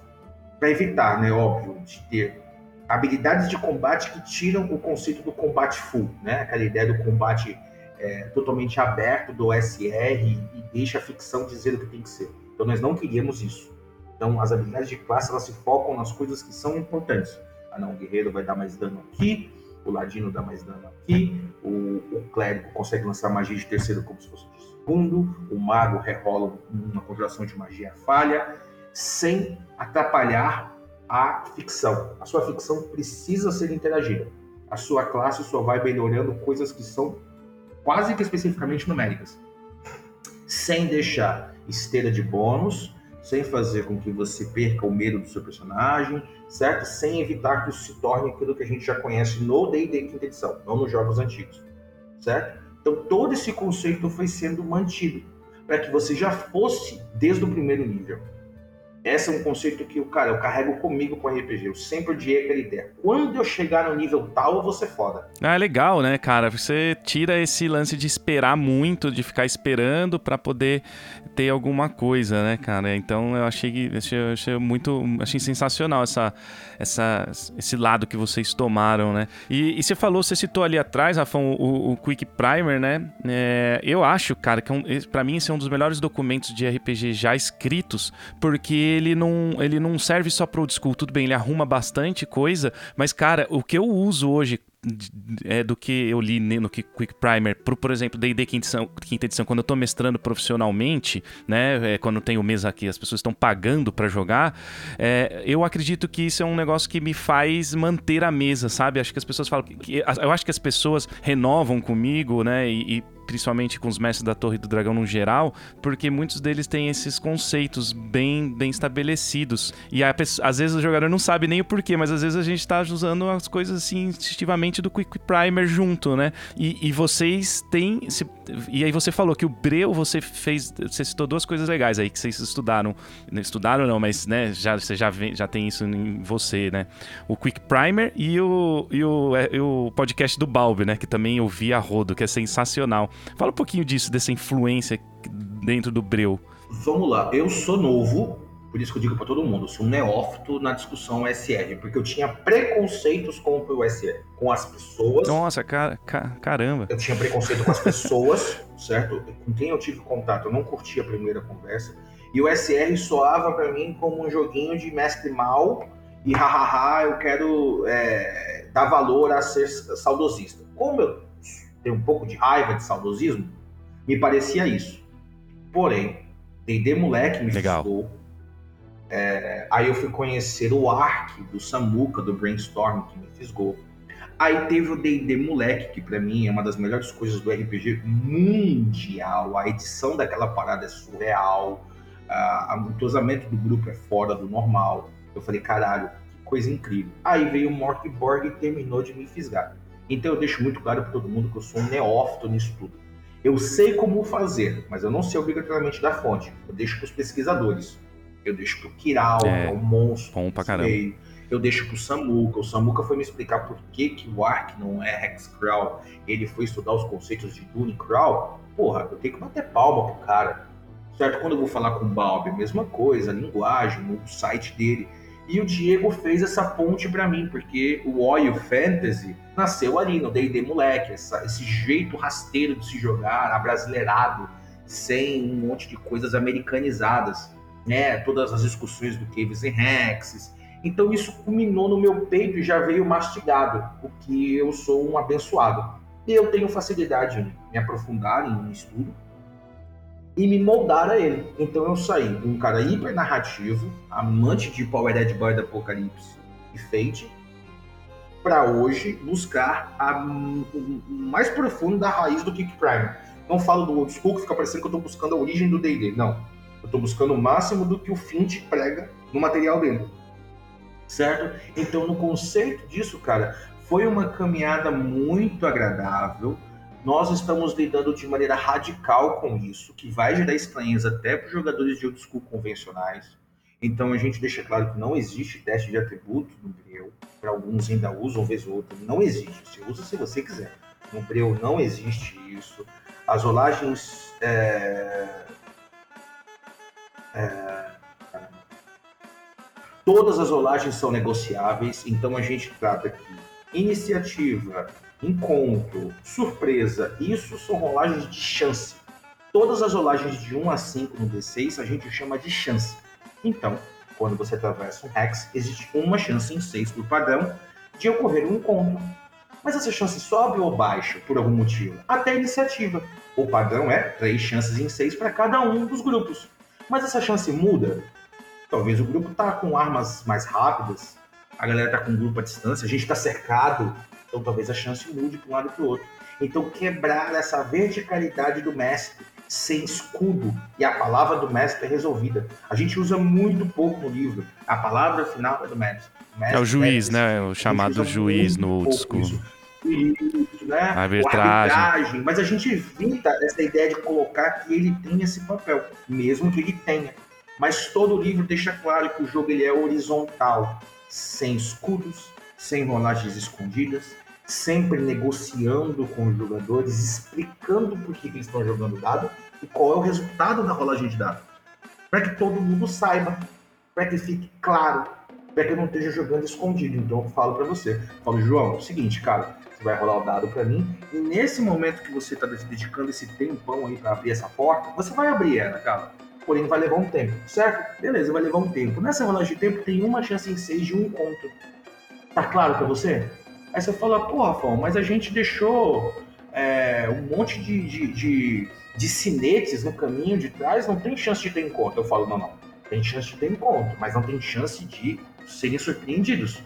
para evitar, né, óbvio, de ter habilidades de combate que tiram o conceito do combate full, né? Aquela ideia do combate é, totalmente aberto do SR e deixa a ficção dizer o que tem que ser. Então nós não queríamos isso. Então as habilidades de classe elas se focam nas coisas que são importantes. Ah, não, o guerreiro vai dar mais dano aqui, o ladino dá mais dano aqui, o, o clérigo consegue lançar magia de terceiro como se fosse de segundo, o mago rerola uma conjuração de magia falha sem atrapalhar a ficção. A sua ficção precisa ser interagida. A sua classe só vai melhorando coisas que são quase que especificamente numéricas, sem deixar esteira de bônus, sem fazer com que você perca o medo do seu personagem, certo? Sem evitar que isso se torne aquilo que a gente já conhece no D&D quinta edição, não nos jogos antigos, certo? Então todo esse conceito foi sendo mantido para que você já fosse desde o primeiro nível esse é um conceito que, cara, eu carrego comigo com RPG. Eu sempre odiei aquela ideia. Quando eu chegar no nível tal, eu vou ser foda. Ah, é legal, né, cara? Você tira esse lance de esperar muito, de ficar esperando para poder ter alguma coisa, né, cara? Então eu achei, achei, achei muito. Achei sensacional essa, essa, esse lado que vocês tomaram, né? E, e você falou, você citou ali atrás, Rafão, o, o Quick Primer, né? É, eu acho, cara, que é um, para mim esse é um dos melhores documentos de RPG já escritos, porque ele não, ele não serve só pro old school. Tudo bem, ele arruma bastante coisa, mas, cara, o que eu uso hoje é, do que eu li no Quick Primer, por, por exemplo, D&D quinta edição, quinta edição, quando eu tô mestrando profissionalmente, né, é, quando tem o mês aqui, as pessoas estão pagando para jogar, é, eu acredito que isso é um negócio que me faz manter a mesa, sabe? Acho que as pessoas falam que, eu acho que as pessoas renovam comigo, né, e, e principalmente com os mestres da Torre do Dragão no geral, porque muitos deles têm esses conceitos bem, bem estabelecidos. E a, às vezes o jogador não sabe nem o porquê, mas às vezes a gente tá usando as coisas assim instintivamente do Quick Primer junto, né? E, e vocês têm. Se, e aí você falou que o Breu você fez. Você citou duas coisas legais aí que vocês estudaram. Estudaram não, mas né, já, você já, vem, já tem isso em você, né? O Quick Primer e o, e o, é, e o podcast do Balbi, né? Que também eu vi a rodo, que é sensacional. Fala um pouquinho disso, dessa influência dentro do Breu. Vamos lá, eu sou novo, por isso que eu digo para todo mundo, sou um neófito na discussão SR, porque eu tinha preconceitos com o SR, com as pessoas. Nossa, car caramba. Eu tinha preconceito com as pessoas, certo? Com quem eu tive contato, eu não curti a primeira conversa. E o SR soava para mim como um joguinho de mestre mal e hahaha, eu quero é, dar valor a ser saudosista. Como eu tenho um pouco de raiva de saudosismo, me parecia isso. Porém, D&D moleque me Legal. fisgou. É, aí eu fui conhecer o Ark do Samuka, do Brainstorm, que me fisgou. Aí teve o D&D moleque, que para mim é uma das melhores coisas do RPG mundial. A edição daquela parada é surreal. Uh, o entrosamento do grupo é fora do normal. Eu falei, caralho, que coisa incrível. Aí veio o Mork Borg e terminou de me fisgar. Então eu deixo muito claro para todo mundo que eu sou um neófito nisso tudo. Eu sei como fazer, mas eu não sei obrigatoriamente da fonte. Eu deixo para os pesquisadores. Eu deixo para o Kiral, é, o monstro. Bom pra caramba. Eu deixo para o Samuka. O Samuka foi me explicar por que, que o Ark não é Hexcrawl. Ele foi estudar os conceitos de Dune Crawl. Porra, eu tenho que bater palma pro cara. Certo? Quando eu vou falar com o Balbi, mesma coisa, a linguagem, o site dele. E o Diego fez essa ponte para mim, porque o Oil Fantasy nasceu ali no D&D moleque, essa, esse jeito rasteiro de se jogar, abrasileirado, sem um monte de coisas americanizadas, né? Todas as discussões do Caves and Hexes. Então isso culminou no meu peito e já veio mastigado, porque eu sou um abençoado. E eu tenho facilidade em me aprofundar em um estudo, e me moldar a ele. Então eu saí de um cara hiper narrativo, amante de Power Boy da Apocalipse e Fate, para hoje buscar a, o mais profundo da raiz do Kick Prime. Não falo do old school que fica parecendo que eu estou buscando a origem do D&D, não. Eu estou buscando o máximo do que o Fint prega no material dele. Certo? Então, no conceito disso, cara, foi uma caminhada muito agradável, nós estamos lidando de maneira radical com isso, que vai gerar estranheza até para os jogadores de old school convencionais. Então a gente deixa claro que não existe teste de atributo no Breu. Para alguns ainda usam, vez ou outra. Não existe. Você usa se você quiser. No Breu não existe isso. As rolagens. É... É... Todas as rolagens são negociáveis, então a gente trata aqui iniciativa, encontro, surpresa, isso são rolagens de chance. Todas as rolagens de 1 a 5 no D6 a gente chama de chance. Então, quando você atravessa um hex, existe uma chance em 6 por padrão de ocorrer um encontro. Mas essa chance sobe ou baixa por algum motivo? Até a iniciativa. O padrão é 3 chances em 6 para cada um dos grupos. Mas essa chance muda? Talvez o grupo tá com armas mais rápidas, a galera tá com um grupo à distância, a gente está cercado, então talvez a chance mude para um lado para o outro. Então quebrar essa verticalidade do mestre sem escudo e a palavra do mestre é resolvida. A gente usa muito pouco no livro. A palavra final é do mestre. O mestre é o juiz, é né? O chamado juiz no old school. Isso, né? Arbitragem. arbitragem. Mas a gente evita essa ideia de colocar que ele tem esse papel, mesmo que ele tenha. Mas todo o livro deixa claro que o jogo ele é horizontal, sem escudos, sem rolagens escondidas, sempre negociando com os jogadores, explicando por que, eles estão jogando dado e qual é o resultado da rolagem de dado. Para que todo mundo saiba, para que fique claro, para que eu não esteja jogando escondido. Então eu falo para você, falo, João, é o seguinte, cara, você vai rolar o dado para mim e nesse momento que você está dedicando esse tempão aí para abrir essa porta, você vai abrir ela, cara. Porém, vai levar um tempo, certo? Beleza, vai levar um tempo. Nessa rolagem de tempo tem uma chance em seis de um encontro. Tá claro para você? Aí você fala, pô, Rafão, mas a gente deixou é, um monte de, de, de, de cinetes no caminho de trás, não tem chance de ter encontro. Eu falo, não, não. Tem chance de ter encontro, mas não tem chance de serem surpreendidos.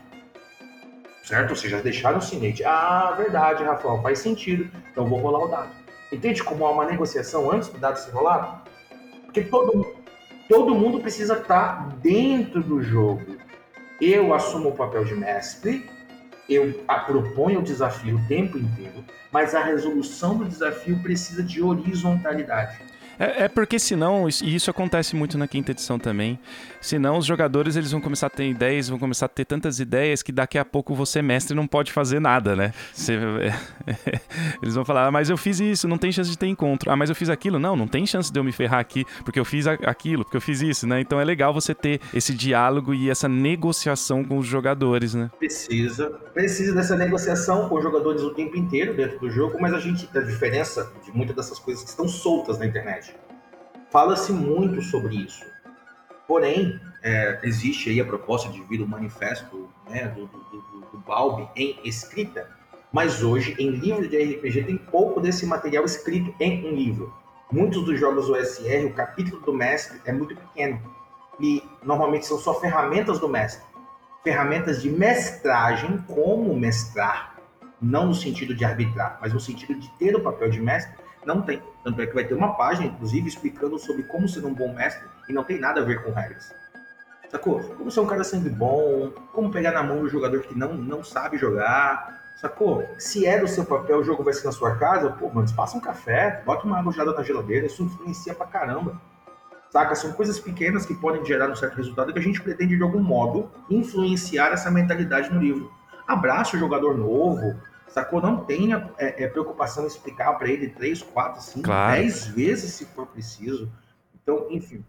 Certo? Vocês já deixaram o cinete. Ah, verdade, Rafael, faz sentido. Então vou rolar o dado. Entende como há uma negociação antes do dado ser rolado? Porque todo, todo mundo precisa estar dentro do jogo. Eu assumo o papel de mestre, eu proponho o desafio o tempo inteiro, mas a resolução do desafio precisa de horizontalidade. É, é, porque senão, e isso acontece muito na quinta edição também, senão os jogadores eles vão começar a ter ideias, vão começar a ter tantas ideias que daqui a pouco você, mestre, não pode fazer nada, né? Você, eles vão falar, ah, mas eu fiz isso, não tem chance de ter encontro. Ah, mas eu fiz aquilo. Não, não tem chance de eu me ferrar aqui, porque eu fiz aquilo, porque eu fiz isso, né? Então é legal você ter esse diálogo e essa negociação com os jogadores, né? Precisa. Precisa dessa negociação com os jogadores o tempo inteiro dentro do jogo, mas a gente, a diferença de muitas dessas coisas que estão soltas na internet Fala-se muito sobre isso. Porém, é, existe aí a proposta de vir o manifesto né, do, do, do, do Balbi em escrita, mas hoje, em livro de RPG, tem pouco desse material escrito em um livro. Muitos dos jogos OSR, o capítulo do mestre é muito pequeno. E normalmente são só ferramentas do mestre. Ferramentas de mestragem, como mestrar. Não no sentido de arbitrar, mas no sentido de ter o papel de mestre não tem. Tanto é que vai ter uma página, inclusive, explicando sobre como ser um bom mestre e não tem nada a ver com regras. Sacou? Como ser um cara sempre bom, como pegar na mão do jogador que não, não sabe jogar, sacou? Se é do seu papel, o jogo vai ser na sua casa, pô, mano, passa um café, bota uma água gelada na geladeira, isso influencia pra caramba. Saca? São coisas pequenas que podem gerar um certo resultado que a gente pretende, de algum modo, influenciar essa mentalidade no livro. Abraça o jogador novo, sacou? Não tenha é, é, preocupação em explicar para ele três, quatro, cinco, claro. dez vezes se for preciso. Então, enfim.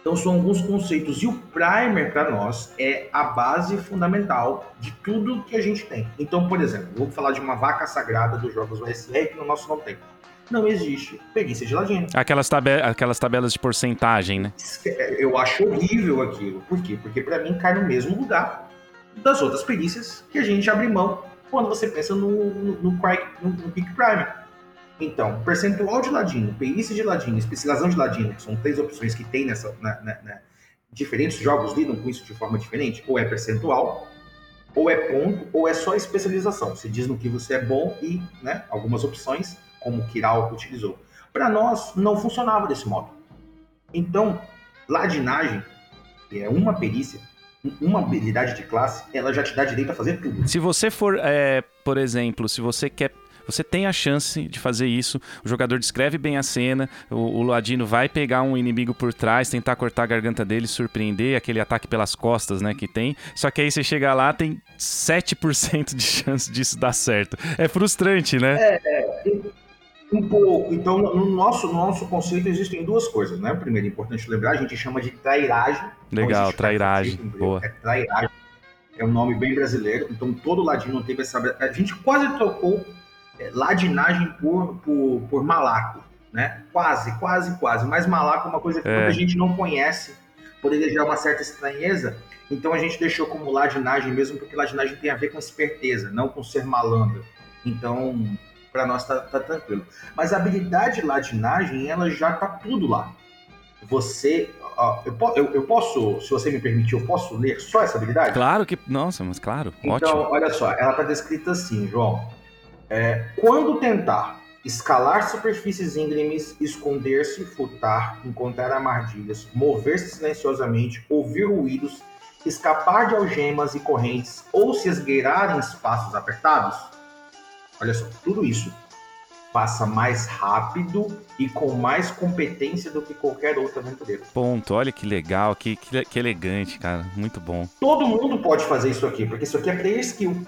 Então, são alguns conceitos. E o primer, para nós, é a base fundamental de tudo que a gente tem. Então, por exemplo, vou falar de uma vaca sagrada dos jogos OSR que no nosso não tem. Não existe perícia de ladino. Aquelas, tabe aquelas tabelas de porcentagem, né? É, eu acho horrível aquilo. Por quê? Porque para mim cai no mesmo lugar das outras perícias que a gente abre mão quando você pensa no, no, no, no, no Peak Primer. Então, percentual de ladino, perícia de ladino, especialização de ladino, que são três opções que tem nessa. Na, na, na, diferentes jogos lidam com isso de forma diferente. Ou é percentual, ou é ponto, ou é só especialização. Você diz no que você é bom e né, algumas opções, como o Kiral utilizou. Para nós, não funcionava desse modo. Então, ladinagem, que é uma perícia, uma habilidade de classe, ela já te dá direito a fazer tudo. Se você for, é, por exemplo, se você quer você tem a chance de fazer isso. O jogador descreve bem a cena. O, o Ladino vai pegar um inimigo por trás, tentar cortar a garganta dele, surpreender aquele ataque pelas costas, né? Que tem. Só que aí você chega lá, tem 7% de chance disso dar certo. É frustrante, né? É. Pouco. Então, no nosso, no nosso conceito existem duas coisas, né? Primeiro, é importante lembrar, a gente chama de trairagem. Legal, trairagem. Boa. É trairagem. É um nome bem brasileiro. Então, todo ladino teve essa. A gente quase trocou é, ladinagem por, por, por malaco, né? Quase, quase, quase. Mas malaco é uma coisa que é. a gente não conhece, poderia gerar uma certa estranheza. Então, a gente deixou como ladinagem mesmo, porque ladinagem tem a ver com esperteza, não com ser malandro. Então, para nós tá, tá, tranquilo. Mas a habilidade ladinagem, ela já tá tudo lá. Você. Ó, eu, eu, eu, posso, se você me permitir, eu posso ler só essa habilidade? Claro que. Nossa, mas claro. Então, ótimo. olha só, ela tá descrita assim, João. É, quando tentar escalar superfícies íngremes, esconder-se, furtar, encontrar armadilhas, mover-se silenciosamente, ouvir ruídos, escapar de algemas e correntes ou se esgueirar em espaços apertados, Olha só, tudo isso passa mais rápido e com mais competência do que qualquer outro aventureiro. Ponto. Olha que legal, que, que, que, elegante, cara. Muito bom. Todo mundo pode fazer isso aqui, porque isso aqui é player skill.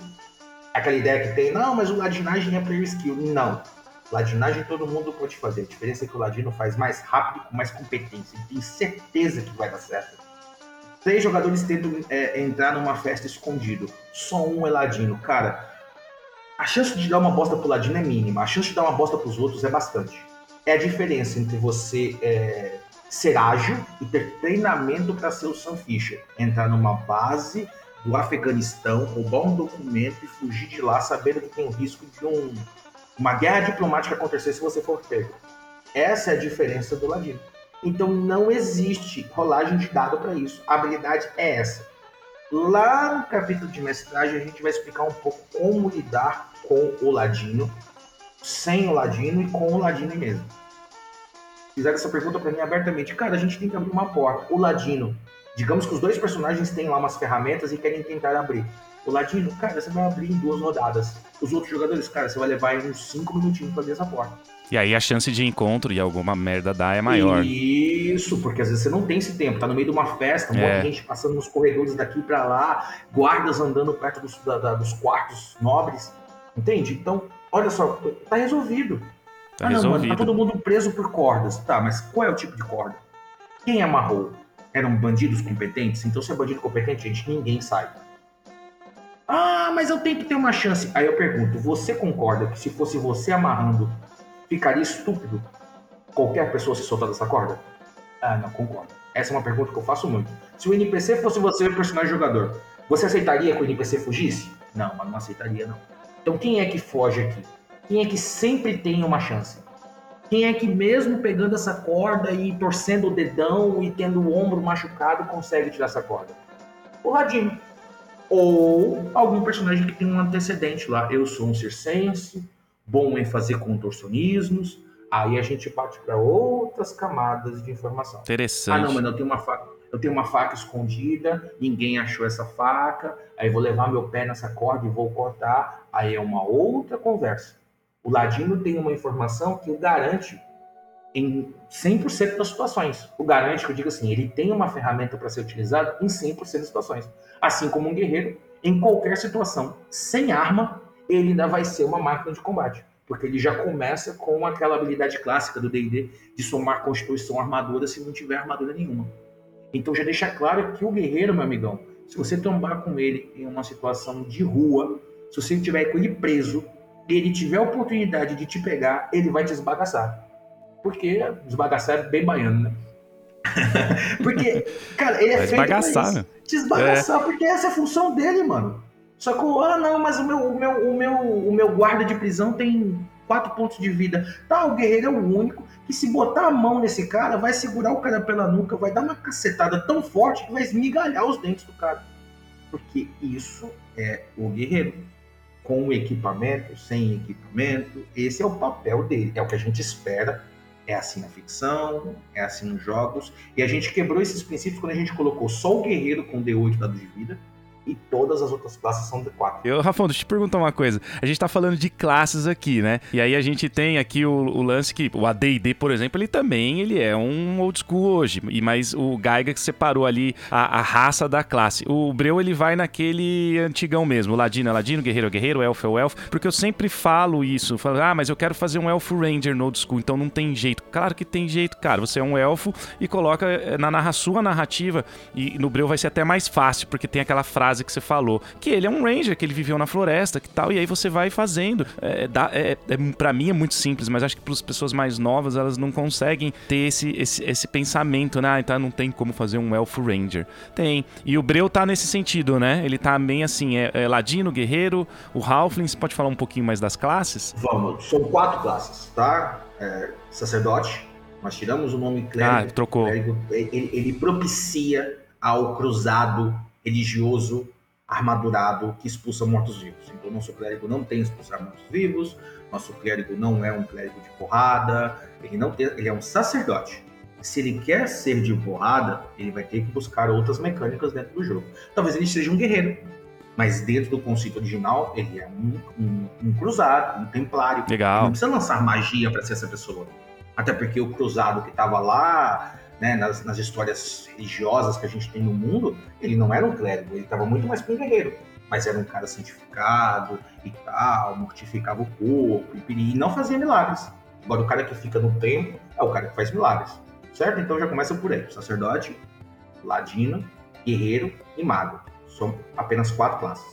Aquela ideia que tem, não, mas o ladinagem é player skill. Não. Ladinagem todo mundo pode fazer. A diferença é que o ladino faz mais rápido com mais competência. Ele tem certeza que vai dar certo. Três jogadores tentam é, entrar numa festa escondido. Só um é ladino. Cara, a chance de dar uma bosta pro Ladino é mínima, a chance de dar uma bosta pros outros é bastante. É a diferença entre você é, ser ágil e ter treinamento para ser o Sam Fisher. Entrar numa base do Afeganistão, roubar um documento e fugir de lá sabendo que tem o risco de um, uma guerra diplomática acontecer se você for pego. Essa é a diferença do Ladino. Então não existe rolagem de dado para isso. A habilidade é essa. Lá no capítulo de mestragem, a gente vai explicar um pouco como lidar com o ladino sem o ladino e com o ladino mesmo. Fizeram essa pergunta para mim abertamente. Cara, a gente tem que abrir uma porta. O ladino, digamos que os dois personagens têm lá umas ferramentas e querem tentar abrir. O ladino, cara, você vai abrir em duas rodadas. Os outros jogadores, cara, você vai levar uns cinco minutinhos para abrir essa porta. E aí a chance de encontro e alguma merda dar é maior. Isso, porque às vezes você não tem esse tempo, tá no meio de uma festa, um é. monte de gente passando nos corredores daqui para lá, guardas andando perto dos, da, da, dos quartos nobres, entende? Então, olha só, tá resolvido. Tá ah, não, resolvido. mano, tá todo mundo preso por cordas. Tá, mas qual é o tipo de corda? Quem amarrou? Eram bandidos competentes? Então, se é bandido competente, gente, ninguém sai. Ah, mas eu tento ter uma chance. Aí eu pergunto, você concorda que se fosse você amarrando Ficaria estúpido qualquer pessoa se soltar dessa corda? Ah, não, concordo. Essa é uma pergunta que eu faço muito. Se o NPC fosse você, personagem jogador, você aceitaria que o NPC fugisse? Não, mas não aceitaria, não. Então quem é que foge aqui? Quem é que sempre tem uma chance? Quem é que mesmo pegando essa corda e torcendo o dedão e tendo o ombro machucado consegue tirar essa corda? O Ladino. Ou algum personagem que tem um antecedente lá. Eu sou um circense, bom em fazer contorcionismos, aí a gente parte para outras camadas de informação. Interessante. Ah, não, mas eu tenho uma faca, eu tenho uma faca escondida, ninguém achou essa faca, aí vou levar meu pé nessa corda e vou cortar, aí é uma outra conversa. O ladino tem uma informação que o garante em 100% das situações. O garante, que eu digo assim, ele tem uma ferramenta para ser utilizada em 100% das situações. Assim como um guerreiro, em qualquer situação, sem arma, ele ainda vai ser uma máquina de combate. Porque ele já começa com aquela habilidade clássica do DD de somar constituição armadura se não tiver armadura nenhuma. Então já deixa claro que o guerreiro, meu amigão, se você tombar com ele em uma situação de rua, se você tiver com ele preso, e ele tiver a oportunidade de te pegar, ele vai te esbagaçar. Porque esbagaçar é bem baiano, né? porque, cara, ele é vai feito esbagaçar, pra isso. Né? Te esbagaçar, é. porque essa é a função dele, mano. Só que, ah, não, mas o meu, o meu, o meu, o meu guarda de prisão tem quatro pontos de vida. Tá, o guerreiro é o único que se botar a mão nesse cara, vai segurar o cara pela nuca, vai dar uma cacetada tão forte que vai esmigalhar os dentes do cara. Porque isso é o guerreiro. Com equipamento, sem equipamento, esse é o papel dele. É o que a gente espera. É assim na ficção, é assim nos jogos. E a gente quebrou esses princípios quando a gente colocou só o guerreiro com D8 dados de vida e todas as outras classes são D4. Eu, Rafão, deixa eu te perguntar uma coisa. A gente tá falando de classes aqui, né? E aí a gente tem aqui o, o lance que o AD&D, por exemplo, ele também ele é um old school hoje, e mas o Gaiga que separou ali a, a, raça da classe. O Breu ele vai naquele antigão mesmo, Ladino é Ladino, Guerreiro é Guerreiro, Elfo é o Elfo, porque eu sempre falo isso, falo, ah, mas eu quero fazer um Elfo Ranger no old school, então não tem jeito. Claro que tem jeito, cara. Você é um elfo e coloca eh, na narra sua narrativa e no Breu vai ser até mais fácil, porque tem aquela frase frase que você falou, que ele é um ranger, que ele viveu na floresta, que tal, e aí você vai fazendo. É, dá, é, é, para mim é muito simples, mas acho que para as pessoas mais novas elas não conseguem ter esse, esse, esse pensamento, né? Ah, então não tem como fazer um elfo ranger. Tem. E o Breu tá nesse sentido, né? Ele tá bem assim, é, é ladino, guerreiro, o Halfling, você pode falar um pouquinho mais das classes? Vamos, são quatro classes, tá? É, sacerdote, nós tiramos o nome clérigo. Ah, trocou. Clérigo, ele, ele propicia ao cruzado religioso armadurado que expulsa mortos-vivos. Então, nosso clérigo não tem expulsar mortos-vivos, nosso clérigo não é um clérigo de porrada, ele não tem, ele é um sacerdote. Se ele quer ser de porrada, ele vai ter que buscar outras mecânicas dentro do jogo. Talvez ele seja um guerreiro, mas dentro do conceito original, ele é um, um, um cruzado, um templário. Legal. Ele não precisa lançar magia para ser essa pessoa. Até porque o cruzado que estava lá né, nas, nas, histórias religiosas que a gente tem no mundo, ele não era um clérigo, ele estava muito mais para um guerreiro. Mas era um cara santificado e tal, mortificava o corpo e, e não fazia milagres. Agora, o cara que fica no templo é o cara que faz milagres, certo? Então já começa por aí: sacerdote, ladino, guerreiro e mago. São apenas quatro classes.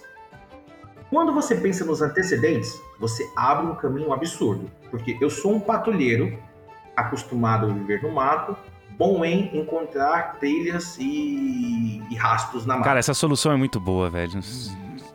Quando você pensa nos antecedentes, você abre um caminho absurdo, porque eu sou um patrulheiro acostumado a viver no mato, bom em encontrar trilhas e, e rastros na mata. Cara, essa solução é muito boa, velho.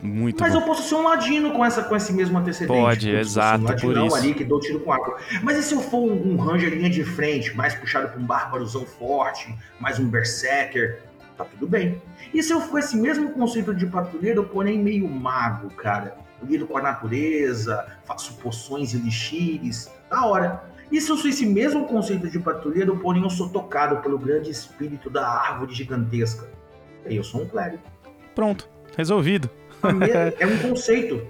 Muito Mas bom. eu posso ser um ladino com, essa, com esse mesmo antecedente. Pode, exato, um por isso. ali que dou tiro com arco. Mas e se eu for um, um ranger linha de frente, mais puxado pra um bárbarozão forte, mais um berserker, tá tudo bem. E se eu for esse mesmo conceito de patrulheiro, porém meio mago, cara? lido com a natureza, faço poções e elixires, da hora. E se eu sou esse mesmo conceito de patrulheiro, porém eu sou tocado pelo grande espírito da árvore gigantesca. Eu sou um clérigo. Pronto, resolvido. É um conceito.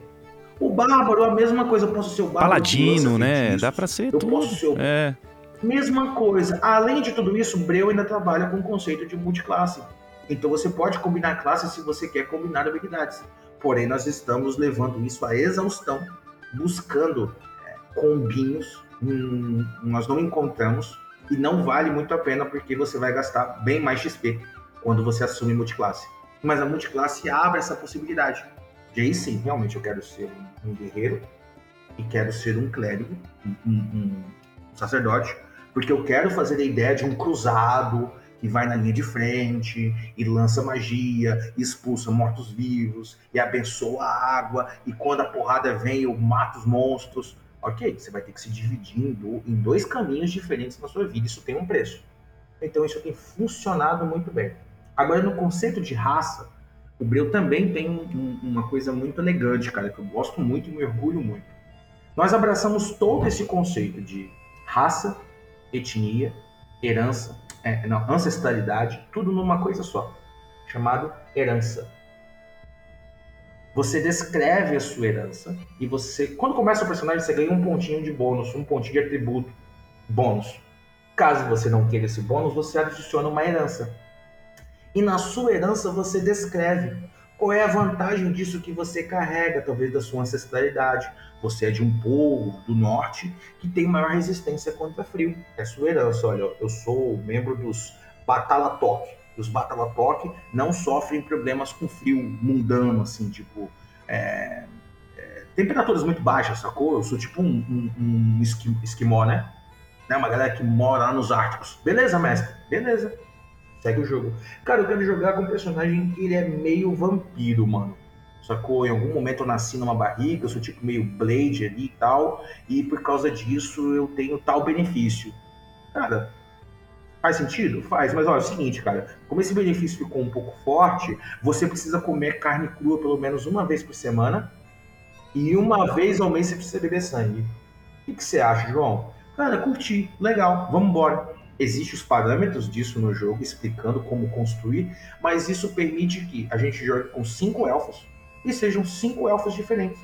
O bárbaro, a mesma coisa, eu posso ser o bárbaro. Paladino, né? Dá pra ser eu tudo. Posso ser o... É. Mesma coisa. Além de tudo isso, Breu ainda trabalha com o conceito de multiclasse. Então você pode combinar classes se você quer combinar habilidades. Porém, nós estamos levando isso à exaustão, buscando é, combinhos. Hum, nós não encontramos e não vale muito a pena porque você vai gastar bem mais XP quando você assume multiclasse. Mas a multiclasse abre essa possibilidade. E aí sim, realmente eu quero ser um, guerreiro e quero ser um clérigo, um, um, um sacerdote, porque eu quero fazer a ideia de um cruzado que vai na linha de frente e lança magia, e expulsa mortos-vivos e abençoa a água, e quando a porrada vem eu mato os monstros. Ok, você vai ter que se dividir em dois caminhos diferentes na sua vida, isso tem um preço. Então isso tem funcionado muito bem. Agora, no conceito de raça, o Breu também tem um, uma coisa muito elegante, cara, que eu gosto muito e me orgulho muito. Nós abraçamos todo esse conceito de raça, etnia, herança, é, não, ancestralidade, tudo numa coisa só, chamado herança. Você descreve a sua herança e você, quando começa o personagem, você ganha um pontinho de bônus, um pontinho de atributo bônus. Caso você não queira esse bônus, você adiciona uma herança. E na sua herança você descreve qual é a vantagem disso que você carrega, talvez da sua ancestralidade. Você é de um povo do norte que tem maior resistência contra frio. É sua herança. Olha, eu sou membro dos Batalatok. Os Batalatok não sofrem problemas com frio mundano, assim, tipo. É, é, temperaturas muito baixas, sacou? Eu sou tipo um, um, um esquimó, né? né? Uma galera que mora lá nos Árticos. Beleza, mestre? Beleza. Segue o jogo. Cara, eu quero jogar com um personagem que ele é meio vampiro, mano. Sacou? Em algum momento eu nasci numa barriga, eu sou tipo meio Blade ali e tal, e por causa disso eu tenho tal benefício. Cara, faz sentido? Faz, mas olha, é o seguinte, cara, como esse benefício ficou um pouco forte, você precisa comer carne crua pelo menos uma vez por semana, e uma vez ao mês você precisa beber sangue. O que, que você acha, João? Cara, curti, legal, vamos embora. Existem os parâmetros disso no jogo, explicando como construir, mas isso permite que a gente jogue com cinco elfos e sejam cinco elfos diferentes.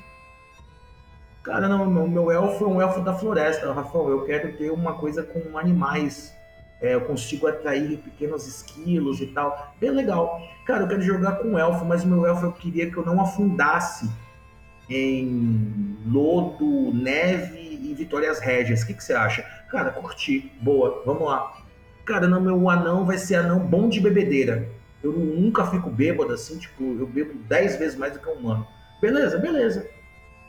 Cara, não, meu, meu elfo é um elfo da floresta, Rafael. Eu quero ter uma coisa com animais. É, eu consigo atrair pequenos esquilos e tal. Bem legal. Cara, eu quero jogar com elfo, mas o meu elfo eu queria que eu não afundasse em lodo, neve e vitórias régias. O que, que você acha? Cara, curti. Boa, vamos lá. Cara, não, meu anão vai ser anão bom de bebedeira. Eu nunca fico bêbado assim, tipo, eu bebo 10 vezes mais do que um humano. Beleza, beleza.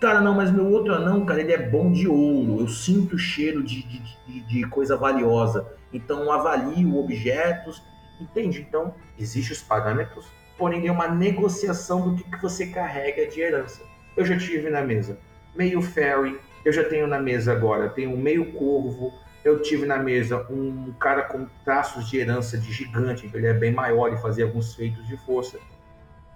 Cara, não, mas meu outro anão, cara, ele é bom de ouro. Eu sinto o cheiro de, de, de, de coisa valiosa. Então, avalio objetos. Entende? Então, existem os parâmetros, porém é uma negociação do que, que você carrega de herança. Eu já tive na mesa meio fairy, eu já tenho na mesa agora, tenho um meio corvo, eu tive na mesa um cara com traços de herança de gigante, ele é bem maior e fazia alguns feitos de força,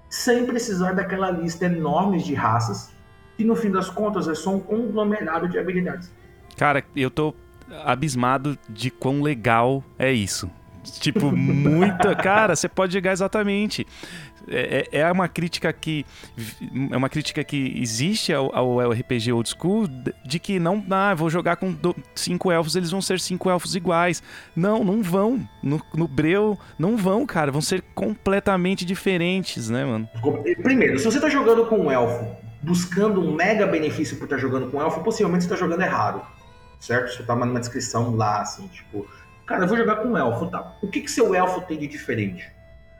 sem precisar daquela lista enorme de raças, que no fim das contas é só um conglomerado de habilidades. Cara, eu tô abismado de quão legal é isso. Tipo, muita. Cara, você pode jogar exatamente. É, é, é uma crítica que é uma crítica que existe ao, ao RPG old school de que não, ah, vou jogar com do, cinco elfos, eles vão ser cinco elfos iguais. Não, não vão. No, no Breu, não vão, cara. Vão ser completamente diferentes, né, mano? Primeiro, se você tá jogando com um elfo, buscando um mega benefício por estar jogando com elfo, possivelmente você tá jogando errado. Certo? Isso tá numa descrição lá, assim, tipo, cara, eu vou jogar com um elfo, tá? O que que seu elfo tem de diferente?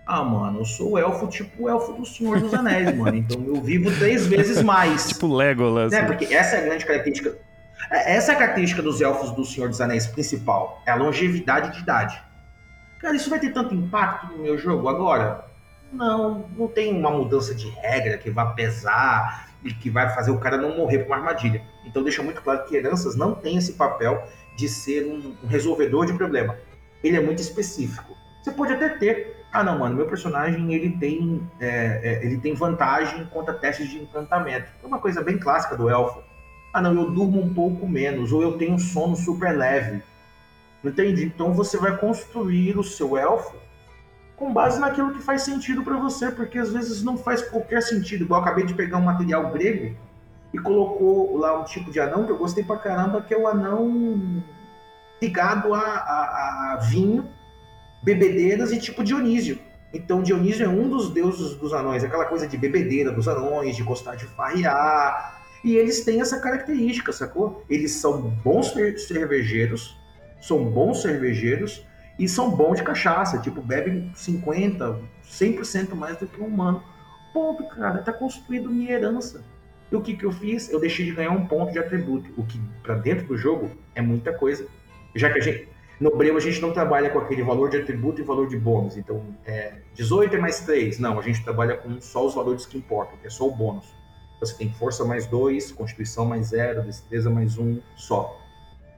Ah, mano, eu sou o elfo tipo o elfo do Senhor dos Anéis, mano. Então eu vivo três vezes mais. tipo Legolas. É, porque essa é a grande característica. É, essa é a característica dos elfos do Senhor dos Anéis principal. É a longevidade de idade. Cara, isso vai ter tanto impacto no meu jogo agora? Não, não tem uma mudança de regra que vai pesar e que vai fazer o cara não morrer por uma armadilha. Então deixa muito claro que heranças não tem esse papel de ser um resolvedor de problema. Ele é muito específico. Você pode até ter Ah, não, mano, meu personagem ele tem, é, é, ele tem vantagem contra testes de encantamento. É uma coisa bem clássica do elfo. Ah, não, eu durmo um pouco menos, ou eu tenho um sono super leve. Entende? Então você vai construir o seu elfo com base naquilo que faz sentido para você, porque às vezes não faz qualquer sentido. Igual eu acabei de pegar um material grego e colocou lá um tipo de anão que eu gostei pra caramba, que é o anão ligado a, a, a vinho, bebedeiras e tipo Dionísio. Então Dionísio é um dos deuses dos anões, aquela coisa de bebedeira dos anões, de gostar de farrear. E eles têm essa característica, sacou? Eles são bons cervejeiros, são bons cervejeiros e são bons de cachaça, tipo, bebem 50, 100% mais do que um humano. Ponto, cara, tá construído minha herança. E o que que eu fiz? Eu deixei de ganhar um ponto de atributo, o que para dentro do jogo é muita coisa. Já que a gente no Breu a gente não trabalha com aquele valor de atributo e valor de bônus. Então, é 18 é mais 3. Não, a gente trabalha com só os valores que importam, que é só o bônus. Você tem força mais 2, constituição mais 0, destreza mais 1, só.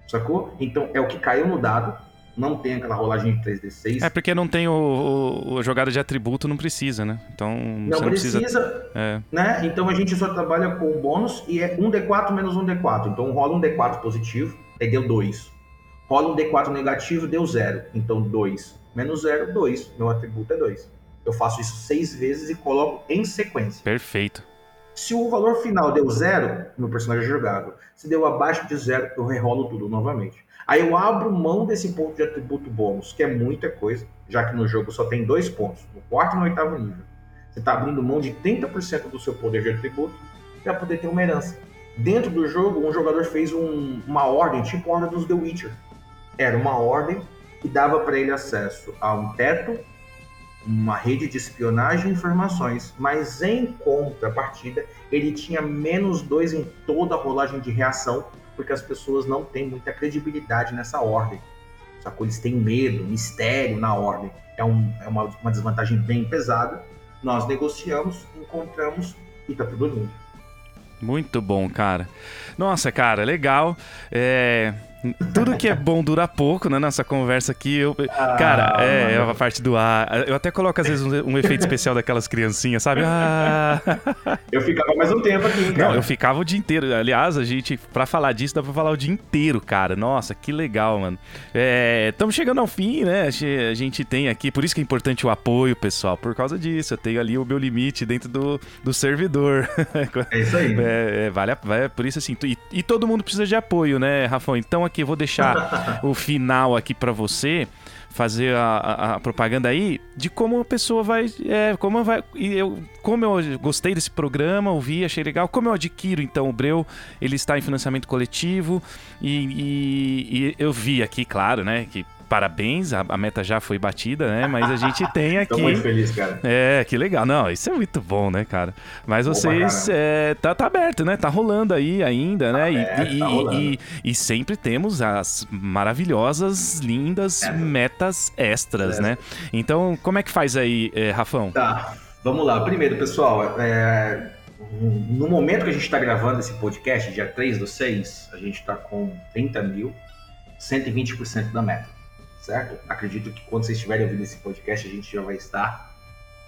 Sacou? Então, é o que caiu no dado. Não tem aquela rolagem de 3d6. É porque não tem o, o, o jogada de atributo, não precisa, né? Então, não precisa. precisa é. né? Então, a gente só trabalha com o bônus e é 1d4 menos 1d4. Então, rola um d4 positivo, aí deu 2 Rola um D4 negativo, deu zero. Então, 2 menos 0, 2. Meu atributo é 2. Eu faço isso seis vezes e coloco em sequência. Perfeito. Se o valor final deu zero, meu personagem é jogável. Se deu abaixo de zero, eu rerolo tudo novamente. Aí eu abro mão desse ponto de atributo bônus, que é muita coisa, já que no jogo só tem dois pontos, no quarto e no oitavo nível. Você está abrindo mão de 30% do seu poder de atributo para poder ter uma herança. Dentro do jogo, um jogador fez um, uma ordem, tipo a ordem dos The Witcher era uma ordem que dava para ele acesso a um teto, uma rede de espionagem e informações, mas em contrapartida ele tinha menos dois em toda a rolagem de reação, porque as pessoas não têm muita credibilidade nessa ordem. Só que eles têm medo, mistério na ordem. É, um, é uma, uma desvantagem bem pesada. Nós negociamos, encontramos e tá tudo lindo. Muito bom, cara. Nossa, cara, legal. É, tudo que é bom dura pouco, né? Nessa conversa aqui. Eu, ah, cara, é, é, a parte do ar. Eu até coloco, às vezes, um, um efeito especial daquelas criancinhas, sabe? Ah. Eu ficava mais um tempo aqui, cara. Não, eu ficava o dia inteiro. Aliás, a gente, pra falar disso, dá pra falar o dia inteiro, cara. Nossa, que legal, mano. Estamos é, chegando ao fim, né? A gente tem aqui, por isso que é importante o apoio, pessoal. Por causa disso, eu tenho ali o meu limite dentro do, do servidor. É isso aí. É, é, vale, vale, por isso assim. E, e todo mundo precisa de apoio, né, Rafão? Então, aqui, eu vou deixar o final aqui para você fazer a, a, a, propaganda aí de como a pessoa vai. É, como vai. Eu, como eu gostei desse programa, ouvi, achei legal. Como eu adquiro, então, o Breu, ele está em financiamento coletivo. E, e, e eu vi aqui, claro, né, que parabéns, a, a, meta já foi batida, né? Mas a gente tem aqui. Tô muito feliz, cara. É, que legal. Não, isso é muito bom, né, cara? Mas vocês. É, tá, tá aberto, né? Tá rolando aí ainda, né? Tá e, e, tá e, e, sempre temos as maravilhosas, lindas é. metas extras, é. né? Então, como é que faz aí, é, Rafão? Tá. Vamos lá. Primeiro, pessoal, é, no momento que a gente está gravando esse podcast, dia 3 do 6, a gente está com 30 mil, 120% da meta certo? Acredito que quando vocês estiverem ouvindo esse podcast, a gente já vai estar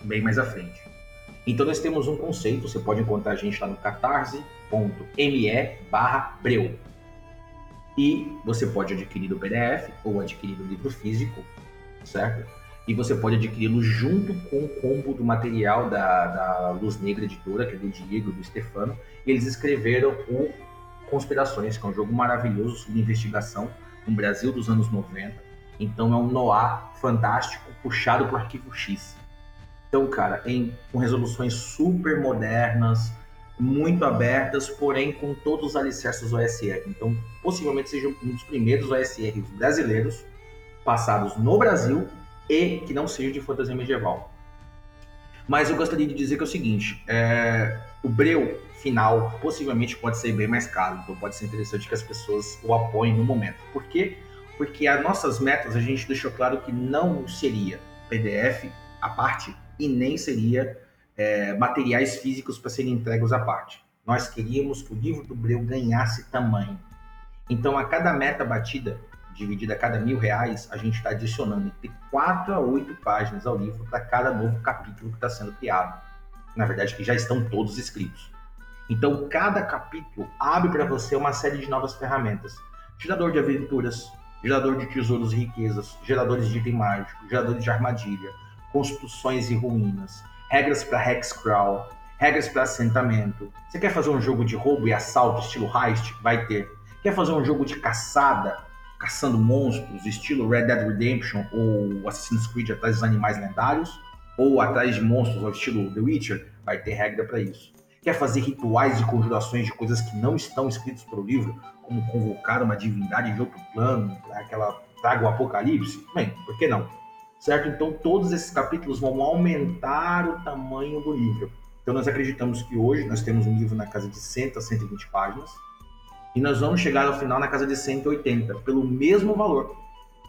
bem mais à frente. Então nós temos um conceito, você pode encontrar a gente lá no catarse.me barra breu. E você pode adquirir o PDF ou adquirir o livro físico, certo? E você pode adquiri-lo junto com o combo do material da, da Luz Negra Editora, que é do Diego do Stefano. Eles escreveram o Conspirações, que é um jogo maravilhoso sobre investigação no Brasil dos anos 90 então é um noir fantástico puxado para o arquivo X. Então, cara, em, com resoluções super modernas, muito abertas, porém com todos os alicerces OSR. Então, possivelmente seja um dos primeiros OSRs brasileiros passados no Brasil e que não seja de fantasia medieval. Mas eu gostaria de dizer que é o seguinte: é, o breu final possivelmente pode ser bem mais caro, então pode ser interessante que as pessoas o apoiem no momento. Por quê? Porque as nossas metas a gente deixou claro que não seria PDF à parte e nem seria é, materiais físicos para serem entregues à parte. Nós queríamos que o livro do Breu ganhasse tamanho. Então, a cada meta batida, dividida a cada mil reais, a gente está adicionando entre 4 a 8 páginas ao livro para cada novo capítulo que está sendo criado. Na verdade, que já estão todos escritos. Então, cada capítulo abre para você uma série de novas ferramentas. Gerador de aventuras, gerador de tesouros e riquezas, geradores de item mágico, geradores de armadilha, construções e ruínas, regras para hexcrawl, regras para assentamento. Você quer fazer um jogo de roubo e assalto estilo heist? Vai ter. Quer fazer um jogo de caçada, caçando monstros, estilo Red Dead Redemption ou Assassin's Creed atrás dos animais lendários? Ou atrás de monstros ao estilo The Witcher? Vai ter regra para isso. Quer fazer rituais e conjurações de coisas que não estão escritas para o livro, como convocar uma divindade de outro plano, aquela traga o apocalipse? Bem, por que não? Certo? Então todos esses capítulos vão aumentar o tamanho do livro. Então nós acreditamos que hoje nós temos um livro na casa de 100 a 120 páginas e nós vamos chegar ao final na casa de 180, pelo mesmo valor.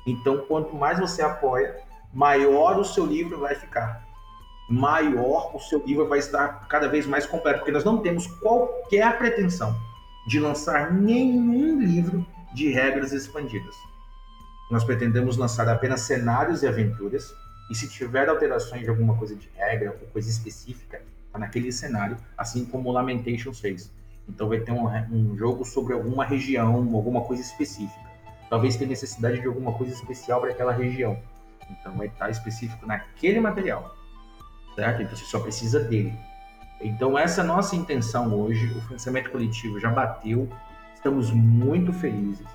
Então, quanto mais você apoia, maior o seu livro vai ficar. Maior o seu livro vai estar cada vez mais completo, porque nós não temos qualquer pretensão de lançar nenhum livro de regras expandidas. Nós pretendemos lançar apenas cenários e aventuras, e se tiver alterações de alguma coisa de regra ou coisa específica, tá naquele cenário, assim como o Lamentations fez. Então vai ter um, um jogo sobre alguma região, alguma coisa específica. Talvez tenha necessidade de alguma coisa especial para aquela região. Então vai estar específico naquele material, certo? Então você só precisa dele. Então essa é a nossa intenção hoje. O financiamento coletivo já bateu. Estamos muito felizes.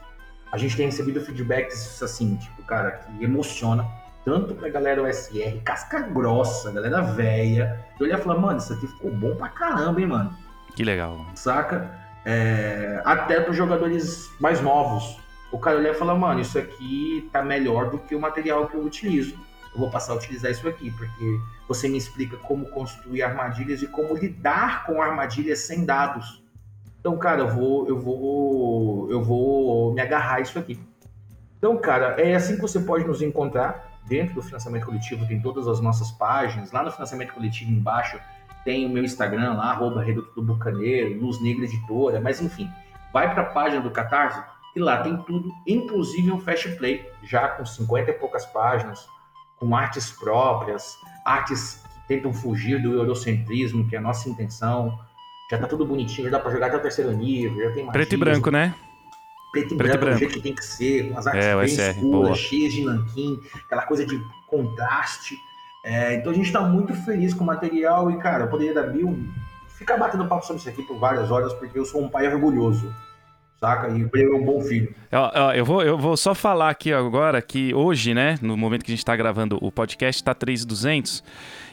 A gente tem recebido feedbacks assim, tipo, cara, que emociona tanto pra galera OSR, casca grossa, galera velha. Eu olhar e falar, mano, isso aqui ficou bom pra caramba, hein, mano. Que legal. Saca? É, até para jogadores mais novos. O cara olha e fala, mano, isso aqui tá melhor do que o material que eu utilizo. Eu vou passar a utilizar isso aqui, porque você me explica como construir armadilhas e como lidar com armadilhas sem dados. Então, cara, eu vou, eu vou, eu vou me agarrar a isso aqui. Então, cara, é assim que você pode nos encontrar dentro do financiamento coletivo. Tem todas as nossas páginas. Lá no financiamento coletivo embaixo tem o meu Instagram lá, arroba Reduto do Bucaneiro, Luz Negra Editora, mas enfim, vai para a página do Catarse e lá tem tudo, inclusive um Fast Play, já com 50 e poucas páginas, com artes próprias, artes que tentam fugir do eurocentrismo, que é a nossa intenção. Já tá tudo bonitinho, já dá para jogar até o terceiro nível, já tem magia, Preto e branco, né? Preto e Preto branco, branco, do jeito que tem que ser, com as artes é, bem escuras, cheias de nanquim, aquela coisa de contraste. É, então a gente está muito feliz com o material e, cara, eu poderia dar mil. Ficar batendo papo sobre isso aqui por várias horas, porque eu sou um pai orgulhoso. Saca? E ele é um bom filho. Eu, eu, vou, eu vou só falar aqui agora que hoje, né, no momento que a gente está gravando o podcast, tá 3,200.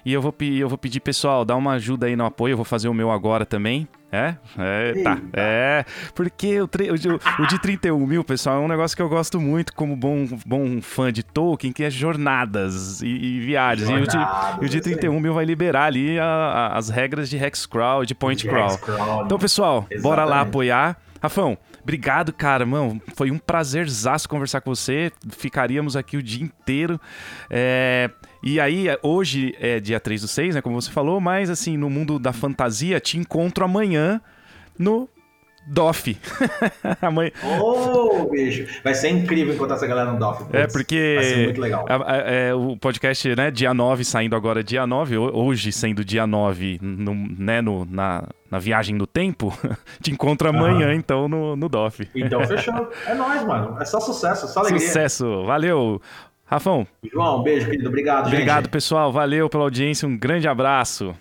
E eu vou, eu vou pedir, pessoal, dá uma ajuda aí no apoio. Eu vou fazer o meu agora também. É? É, tá. É. Porque o, o, o, de 31 mil, pessoal, é um negócio que eu gosto muito como bom, bom fã de Tolkien, que é jornadas e, e viagens. Jornadas, e o de, o de 31 mil vai liberar ali a, a, as regras de Hexcrawl, de Point Crawl. Então, pessoal, Exatamente. bora lá apoiar. Rafão, Obrigado, cara, mano. Foi um prazerzaço conversar com você. Ficaríamos aqui o dia inteiro. É... E aí, hoje é dia 3 do 6, né? Como você falou, mas assim, no mundo da fantasia, te encontro amanhã no DOF. Amanhã. Ô, oh, bicho. Vai ser incrível encontrar essa galera no DOF. É, porque. Vai ser muito legal. É, é, o podcast, né, dia 9, saindo agora dia 9, hoje sendo dia 9, no, né, no, na, na viagem do tempo, te encontro amanhã, então, no, no DOF. Então, fechou. É nóis, mano. É só sucesso, só alegria. Sucesso. Valeu. Rafão. João, beijo, querido. Obrigado, Obrigado, gente. pessoal. Valeu pela audiência. Um grande abraço.